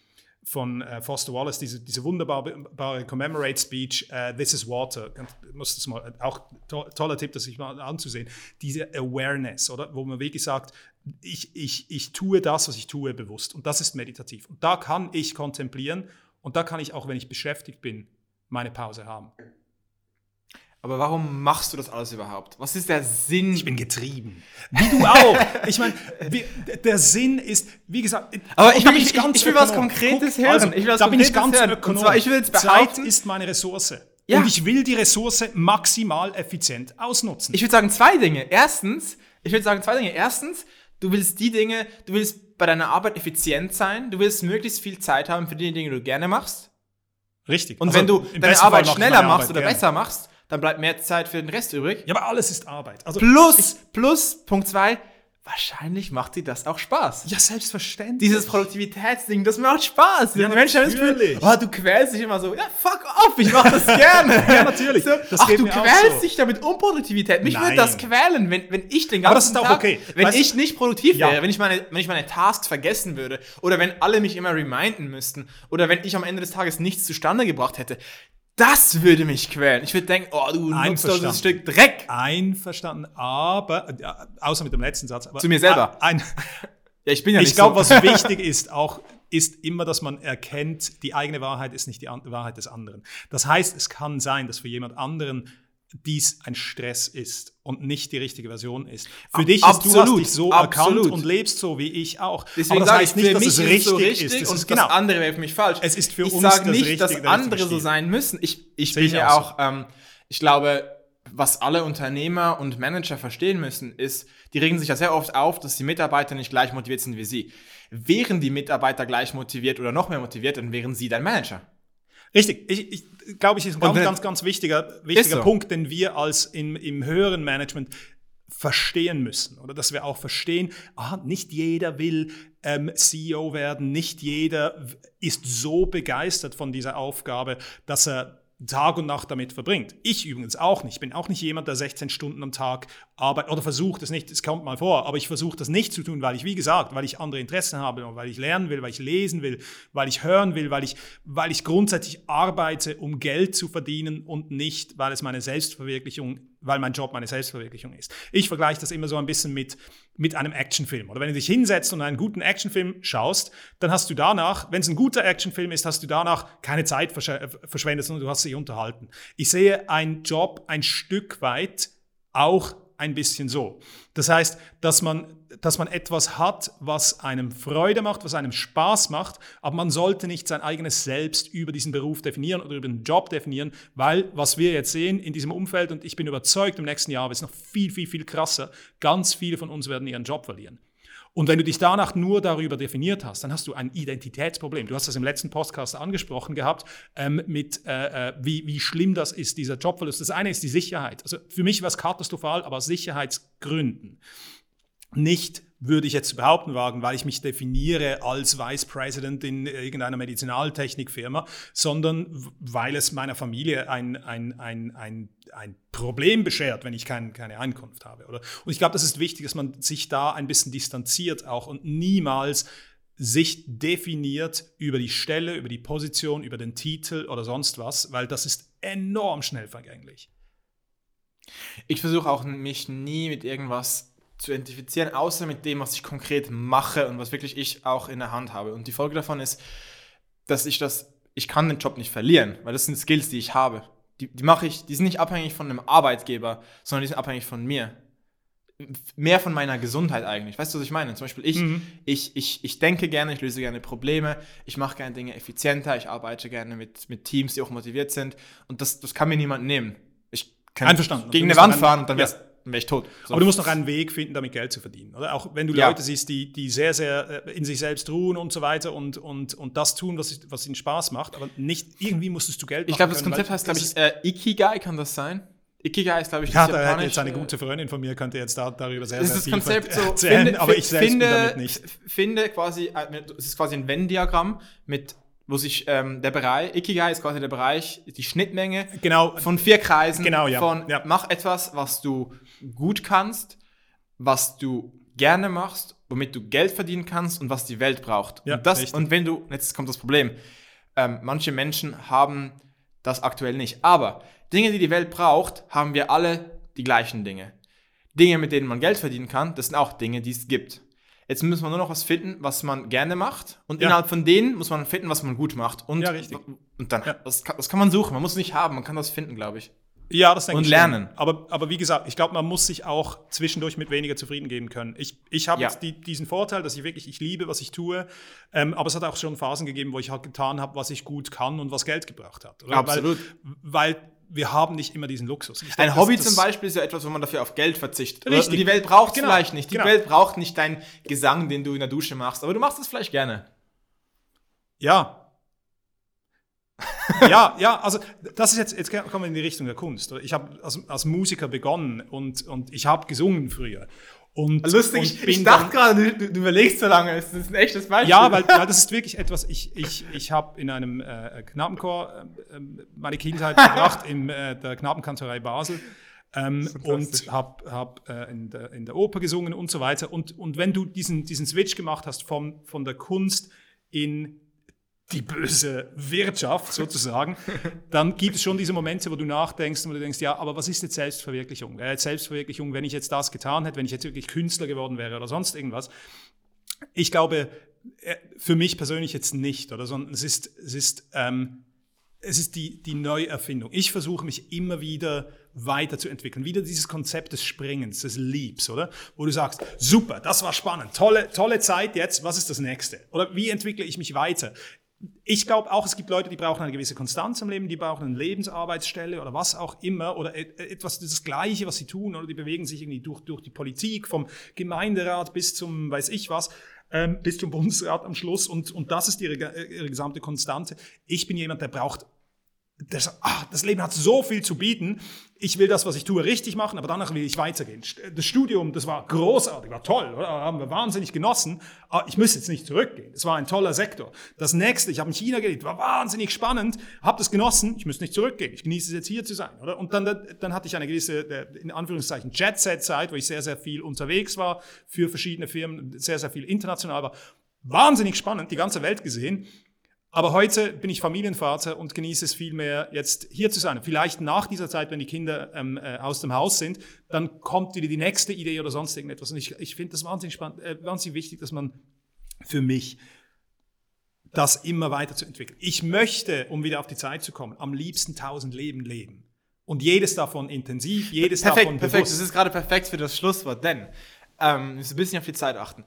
von äh, Foster Wallace, diese, diese wunderbare Commemorate Speech, äh, This is Water, Ganz- muss das mal, auch to toller Tipp, das sich mal anzusehen, diese Awareness, oder, wo man wirklich sagt, ich, ich, ich tue das, was ich tue, bewusst. Und das ist meditativ. Und da kann ich kontemplieren und da kann ich auch, wenn ich beschäftigt bin, meine Pause haben. Aber warum machst du das alles überhaupt? Was ist der Sinn? Ich bin getrieben. Wie du auch. Ich meine, wie- der Sinn ist, wie gesagt, Aber und ich will- bin ich- ich will was. Konkretes Guck, hören. Also, Ich will was da bin ich Konkretes ganz hören. Und ökonom. zwar, ich will jetzt Zeit ist meine Ressource. Ja. Und ich will die Ressource maximal effizient ausnutzen. Ich würde sagen zwei Dinge. Erstens, ich würde sagen zwei Dinge. Erstens, du willst die Dinge, du willst bei deiner Arbeit effizient sein, du willst möglichst viel Zeit haben für die Dinge, die du gerne machst. Richtig. Und Also, wenn du deine Arbeit ich schneller machst Arbeit oder gerne. besser machst, dann bleibt mehr Zeit für den Rest übrig. Ja, aber alles ist Arbeit. Also, Plus, plus, Punkt zwei, wahrscheinlich macht dir das auch Spaß. ja, selbstverständlich. Dieses Produktivitätsding, das macht Spaß. Die Menschen haben das Gefühl, natürlich. oh, du quälst dich immer so. Ja, fuck off, ich mach das gerne. Ja, natürlich. So, ach, du auch quälst so. dich damit Unproduktivität. Mich würde das quälen, wenn, wenn ich den ganzen Aber das ist auch Tag, okay. wenn Weißt- ich nicht produktiv Ja. wäre, wenn ich, meine, wenn ich meine Tasks vergessen würde oder wenn alle mich immer reminden müssten oder wenn ich am Ende des Tages nichts zustande gebracht hätte, das würde mich quälen. Ich würde denken, oh, du nutzt doch das Stück Dreck. Einverstanden, aber, außer mit dem letzten Satz. Aber Zu mir selber. Ein, Ja, ich bin ja ich glaube, so. was wichtig ist auch, ist immer, dass man erkennt, die eigene Wahrheit ist nicht die Wahrheit des anderen. Das heißt, es kann sein, dass für jemand anderen dies ein Stress ist und nicht die richtige Version ist. Für A- dich ist, du hast absolut, dich so absolut. erkannt und lebst so wie ich auch. Deswegen sage ich, nicht, für dass mich es richtig so richtig ist. Das und ist genau. das andere wäre für mich falsch. Es ist für ich uns das nicht, Richtige, dass andere so sein müssen. Ich, ich Sehe bin ich ja auch auch, ähm, ich glaube, was alle Unternehmer und Manager verstehen müssen, ist, die regen sich ja sehr oft auf, dass die Mitarbeiter nicht gleich motiviert sind wie sie. Wären die Mitarbeiter gleich motiviert oder noch mehr motiviert, dann wären sie dein Manager. Richtig, ich, ich glaube, ich ist ein ganz, ganz, ganz wichtiger, wichtiger so. Punkt, den wir als im, im höheren Management verstehen müssen. Oder dass wir auch verstehen, aha, nicht jeder will ähm, CEO werden, nicht jeder ist so begeistert von dieser Aufgabe, dass er Tag und Nacht damit verbringt. Ich übrigens auch nicht. Ich bin auch nicht jemand, der 16 Stunden am Tag arbeitet oder versucht es nicht, es kommt mal vor, aber ich versuche das nicht zu tun, weil ich, wie gesagt, weil ich andere Interessen habe, weil ich lernen will, weil ich lesen will, weil ich hören will, weil ich, weil ich grundsätzlich arbeite, um Geld zu verdienen und nicht, weil es meine Selbstverwirklichung weil mein Job meine Selbstverwirklichung ist. Ich vergleiche das immer so ein bisschen mit, mit einem Actionfilm. Oder wenn du dich hinsetzt und einen guten Actionfilm schaust, dann hast du danach, wenn es ein guter Actionfilm ist, hast du danach keine Zeit verschwendet, sondern du hast dich unterhalten. Ich sehe einen Job ein Stück weit auch ein bisschen so. Das heißt, dass man, dass man etwas hat, was einem Freude macht, was einem Spaß macht, aber man sollte nicht sein eigenes Selbst über diesen Beruf definieren oder über den Job definieren, weil was wir jetzt sehen in diesem Umfeld, und ich bin überzeugt, im nächsten Jahr wird es noch viel, viel, viel krasser, ganz viele von uns werden ihren Job verlieren. Und wenn du dich danach nur darüber definiert hast, dann hast du ein Identitätsproblem. Du hast das im letzten Podcast angesprochen gehabt, ähm, mit äh, äh, wie, wie schlimm das ist, dieser Jobverlust. Das eine ist die Sicherheit. Also für mich war es katastrophal, aber aus Sicherheitsgründen. Nicht würde ich jetzt behaupten wagen, weil ich mich definiere als Vice President in irgendeiner Medizinaltechnikfirma, sondern weil es meiner Familie ein, ein, ein, ein, ein Problem beschert, wenn ich kein, keine Einkunft habe. Oder? Und ich glaube, das ist wichtig, dass man sich da ein bisschen distanziert auch und niemals sich definiert über die Stelle, über die Position, über den Titel oder sonst was, weil das ist enorm schnell vergänglich. Ich versuche auch mich nie mit irgendwas zu identifizieren, außer mit dem, was ich konkret mache und was wirklich ich auch in der Hand habe. Und die Folge davon ist, dass ich das, ich kann den Job nicht verlieren, weil das sind Skills, die ich habe. Die, die mache ich, die sind nicht abhängig von einem Arbeitgeber, sondern die sind abhängig von mir. Mehr von meiner Gesundheit eigentlich. Weißt du, was ich meine? Zum Beispiel ich, mhm. ich, ich, ich denke gerne, ich löse gerne Probleme, ich mache gerne Dinge effizienter, ich arbeite gerne mit, mit Teams, die auch motiviert sind. Und das, das kann mir niemand nehmen. Ich kann Einverstanden. gegen eine Wand fahren und dann wäre dann wäre ich tot. So. Aber du musst noch einen Weg finden, damit Geld zu verdienen. Oder? Auch wenn du ja. Leute siehst, die, die sehr, sehr äh, in sich selbst ruhen und so weiter und, und, und das tun, was, was ihnen Spaß macht, aber nicht irgendwie musstest du Geld machen. Ich glaube, das Konzept heißt, glaube ich, äh, Ikigai, kann das sein? Ikigai ist, glaube ich, ja, da Japanisch. jetzt eine gute Freundin von mir könnte jetzt da, darüber sehr, sehr viel Konzept so, erzählen, finde, aber ich selbst finde, bin damit nicht. Finde quasi, äh, es ist quasi ein Venn-Diagramm mit wo sich ähm, der Bereich, Ikigai ist quasi der Bereich, die Schnittmenge genau, von vier Kreisen genau, ja. von ja. mach etwas, was du gut kannst, was du gerne machst, womit du Geld verdienen kannst und was die Welt braucht. Ja, und, das, und wenn du, jetzt kommt das Problem, ähm, manche Menschen haben das aktuell nicht. Aber Dinge, die die Welt braucht, haben wir alle die gleichen Dinge. Dinge, mit denen man Geld verdienen kann, das sind auch Dinge, die es gibt. Jetzt müssen wir nur noch was finden, was man gerne macht. Und ja. innerhalb von denen muss man finden, was man gut macht. Und, ja, richtig. Und dann, ja. das, kann, das kann man suchen. Man muss es nicht haben, man kann das finden, glaube ich. Ja, das denke und ich. Und lernen. Aber, aber wie gesagt, ich glaube, man muss sich auch zwischendurch mit weniger zufrieden geben können. Ich, ich habe ja. jetzt die, diesen Vorteil, dass ich wirklich, ich liebe, was ich tue. Ähm, aber es hat auch schon Phasen gegeben, wo ich halt getan habe, was ich gut kann und was Geld gebracht hat. Oder? Absolut. Weil, weil wir haben nicht immer diesen Luxus. Denke, ein Hobby zum Beispiel ist ja etwas, wo man dafür auf Geld verzichtet. Richtig. Die Welt braucht es genau. vielleicht nicht. Die genau. Welt braucht nicht deinen Gesang, den du in der Dusche machst. Aber du machst es vielleicht gerne. Ja, ja, ja, also das ist jetzt, jetzt kommen wir in die Richtung der Kunst. Ich habe als, als Musiker begonnen und, und ich habe gesungen früher. Und, Lustig, und ich, ich dachte gerade, du, du, überlegst so lange, das ist ein echtes Beispiel. Ja, weil, weil das ist wirklich etwas, ich, ich, ich habe in einem äh, Knabenchor äh, meine Kindheit verbracht, in äh, der Knabenkantorei Basel. Ähm, und habe hab, äh, in, der, in der Oper gesungen und so weiter. Und, und wenn du diesen, diesen Switch gemacht hast vom, von der Kunst in die böse Wirtschaft sozusagen, dann gibt es schon diese Momente, wo du nachdenkst und du denkst, ja, aber was ist jetzt Selbstverwirklichung? Jetzt Selbstverwirklichung, wenn ich jetzt das getan hätte, wenn ich jetzt wirklich Künstler geworden wäre oder sonst irgendwas? Ich glaube, äh, für mich persönlich jetzt nicht, oder? Sondern es ist, es ist, ähm, es ist die, die Neuerfindung. Ich versuche mich immer wieder weiterzuentwickeln. Wieder dieses Konzept des Springens, des Leaps, oder? Wo du sagst, super, das war spannend, tolle, tolle Zeit jetzt, was ist das nächste? Oder wie entwickle ich mich weiter? Ich glaube auch, es gibt Leute, die brauchen eine gewisse Konstanz im Leben, die brauchen eine Lebensarbeitsstelle oder was auch immer oder etwas das Gleiche, was sie tun oder die bewegen sich irgendwie durch, durch die Politik vom Gemeinderat bis zum, weiß ich was, ähm, bis zum Bundesrat am Schluss und, und das ist ihre, ihre gesamte Konstante. Ich bin jemand, der braucht das, ah, das Leben hat so viel zu bieten. Ich will das, was ich tue, richtig machen, aber danach will ich weitergehen. Das Studium, das war großartig, war toll, oder? haben wir wahnsinnig genossen. Aber ich muss jetzt nicht zurückgehen. Es war ein toller Sektor. Das nächste, ich habe in China gelebt, war wahnsinnig spannend, habe das genossen. Ich muss nicht zurückgehen. Ich genieße es jetzt hier zu sein, oder? Und dann, dann hatte ich eine gewisse, in Anführungszeichen, Jet-Set-Zeit, wo ich sehr, sehr viel unterwegs war für verschiedene Firmen, sehr, sehr viel international war. Wahnsinnig spannend, die ganze Welt gesehen. Aber heute bin ich Familienvater und genieße es viel mehr, jetzt hier zu sein. Vielleicht nach dieser Zeit, wenn die Kinder ähm, äh, aus dem Haus sind, dann kommt wieder die nächste Idee oder sonst irgendetwas. Und ich, ich finde das wahnsinnig spannend, äh, wahnsinnig wichtig, dass man für mich das immer weiterzuentwickeln. Ich möchte, um wieder auf die Zeit zu kommen, am liebsten tausend Leben leben. Und jedes davon intensiv, jedes perfekt, davon bewusst. Perfekt, das ist gerade perfekt für das Schlusswort, denn ähm, müssen ein bisschen auf die Zeit achten.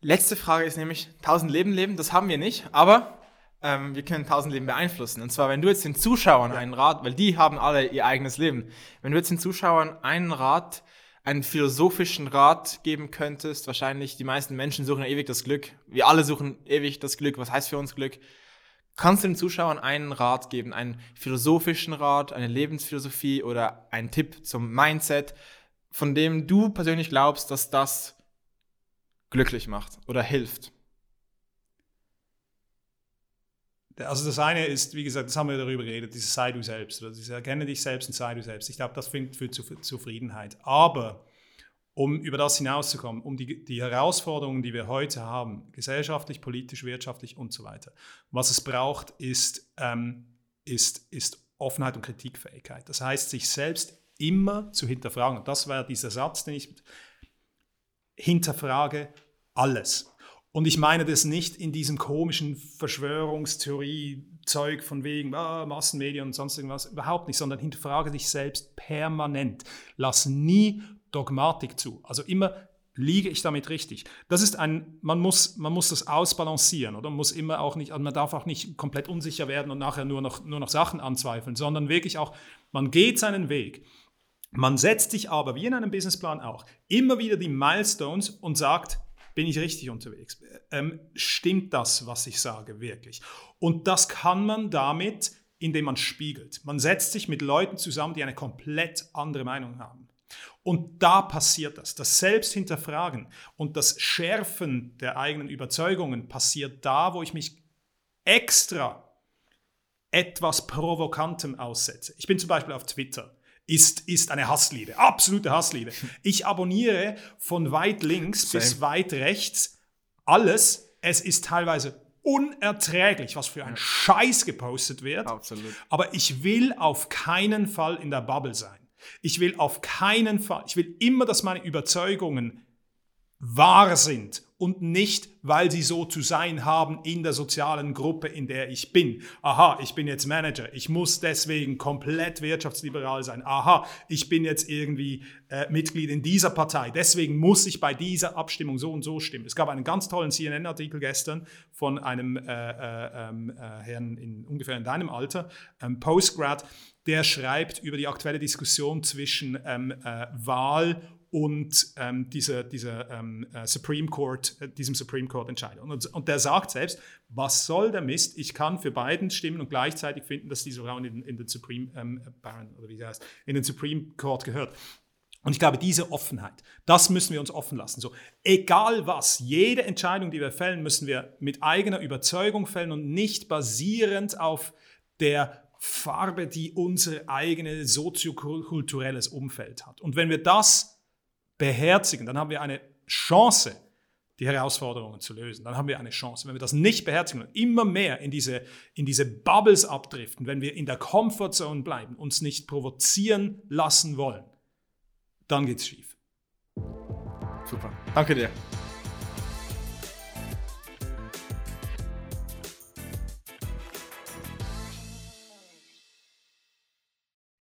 Letzte Frage ist nämlich, 1000 Leben leben, das haben wir nicht, aber ähm, wir können 1000 Leben beeinflussen. Und zwar, wenn du jetzt den Zuschauern einen Rat, weil die haben alle ihr eigenes Leben, wenn du jetzt den Zuschauern einen Rat, einen philosophischen Rat geben könntest, wahrscheinlich die meisten Menschen suchen ewig das Glück, wir alle suchen ewig das Glück, was heißt für uns Glück? Kannst du den Zuschauern einen Rat geben, einen philosophischen Rat, eine Lebensphilosophie oder einen Tipp zum Mindset, von dem du persönlich glaubst, dass das glücklich macht oder hilft? Also das eine ist, wie gesagt, das haben wir darüber geredet, dieses sei du selbst, oder dieses erkenne dich selbst und sei du selbst. Ich glaube, das führt zu Zufriedenheit. Aber um über das hinauszukommen, um die, die Herausforderungen, die wir heute haben, gesellschaftlich, politisch, wirtschaftlich und so weiter, was es braucht, ist, ähm, ist, ist Offenheit und Kritikfähigkeit. Das heißt, sich selbst immer zu hinterfragen. Und das war dieser Satz, den ich hinterfrage alles. Und ich meine das nicht in diesem komischen Verschwörungstheorie-Zeug von wegen ah, Massenmedien und sonst irgendwas, überhaupt nicht, sondern hinterfrage dich selbst permanent. Lass nie Dogmatik zu. Also immer liege ich damit richtig. Das ist ein, man muss, man muss das ausbalancieren oder man muss immer auch nicht, also man darf auch nicht komplett unsicher werden und nachher nur noch, nur noch Sachen anzweifeln, sondern wirklich auch, man geht seinen Weg. Man setzt sich aber, wie in einem Businessplan auch, immer wieder die Milestones und sagt, bin ich richtig unterwegs? Ähm, stimmt das, was ich sage, wirklich? Und das kann man damit, indem man spiegelt. Man setzt sich mit Leuten zusammen, die eine komplett andere Meinung haben. Und da passiert das. Das Selbsthinterfragen und das Schärfen der eigenen Überzeugungen passiert da, wo ich mich extra etwas Provokantem aussetze. Ich bin zum Beispiel auf Twitter ist, ist eine Hassliebe, absolute Hassliebe. Ich abonniere von weit links Same. bis weit rechts alles. Es ist teilweise unerträglich, was für ein Scheiß gepostet wird. Absolut. Aber ich will auf keinen Fall in der Bubble sein. Ich will auf keinen Fall, ich will immer, dass meine Überzeugungen wahr sind und nicht, weil sie so zu sein haben in der sozialen Gruppe, in der ich bin. Aha, ich bin jetzt Manager, ich muss deswegen komplett wirtschaftsliberal sein. Aha, ich bin jetzt irgendwie äh, Mitglied in dieser Partei, deswegen muss ich bei dieser Abstimmung so und so stimmen. Es gab einen ganz tollen CNN-Artikel gestern von einem äh, äh, ähm, äh, Herrn in ungefähr in deinem Alter, ähm, Postgrad, der schreibt über die aktuelle Diskussion zwischen ähm, äh, Wahl und ähm, diese, diese, ähm, äh, Supreme Court, äh, diesem Supreme Court Entscheidung. Und, und, der sagt selbst, was soll der Mist? Ich kann für beiden stimmen und gleichzeitig finden, dass diese Frau in, in den Supreme ähm, Baron oder wie heißt, in den Supreme Court gehört. Und ich glaube, diese Offenheit, das müssen wir uns offen lassen. So, egal was, jede Entscheidung, die wir fällen, müssen wir mit eigener Überzeugung fällen und nicht basierend auf der Farbe, die unser eigenes soziokulturelles Umfeld hat. Und wenn wir das beherzigen, dann haben wir eine Chance, die Herausforderungen zu lösen. Dann haben wir eine Chance. Wenn wir das nicht beherzigen und immer mehr in diese, in diese Bubbles abdriften, wenn wir in der Comfortzone bleiben, uns nicht provozieren lassen wollen, dann geht's schief. Super. Danke dir.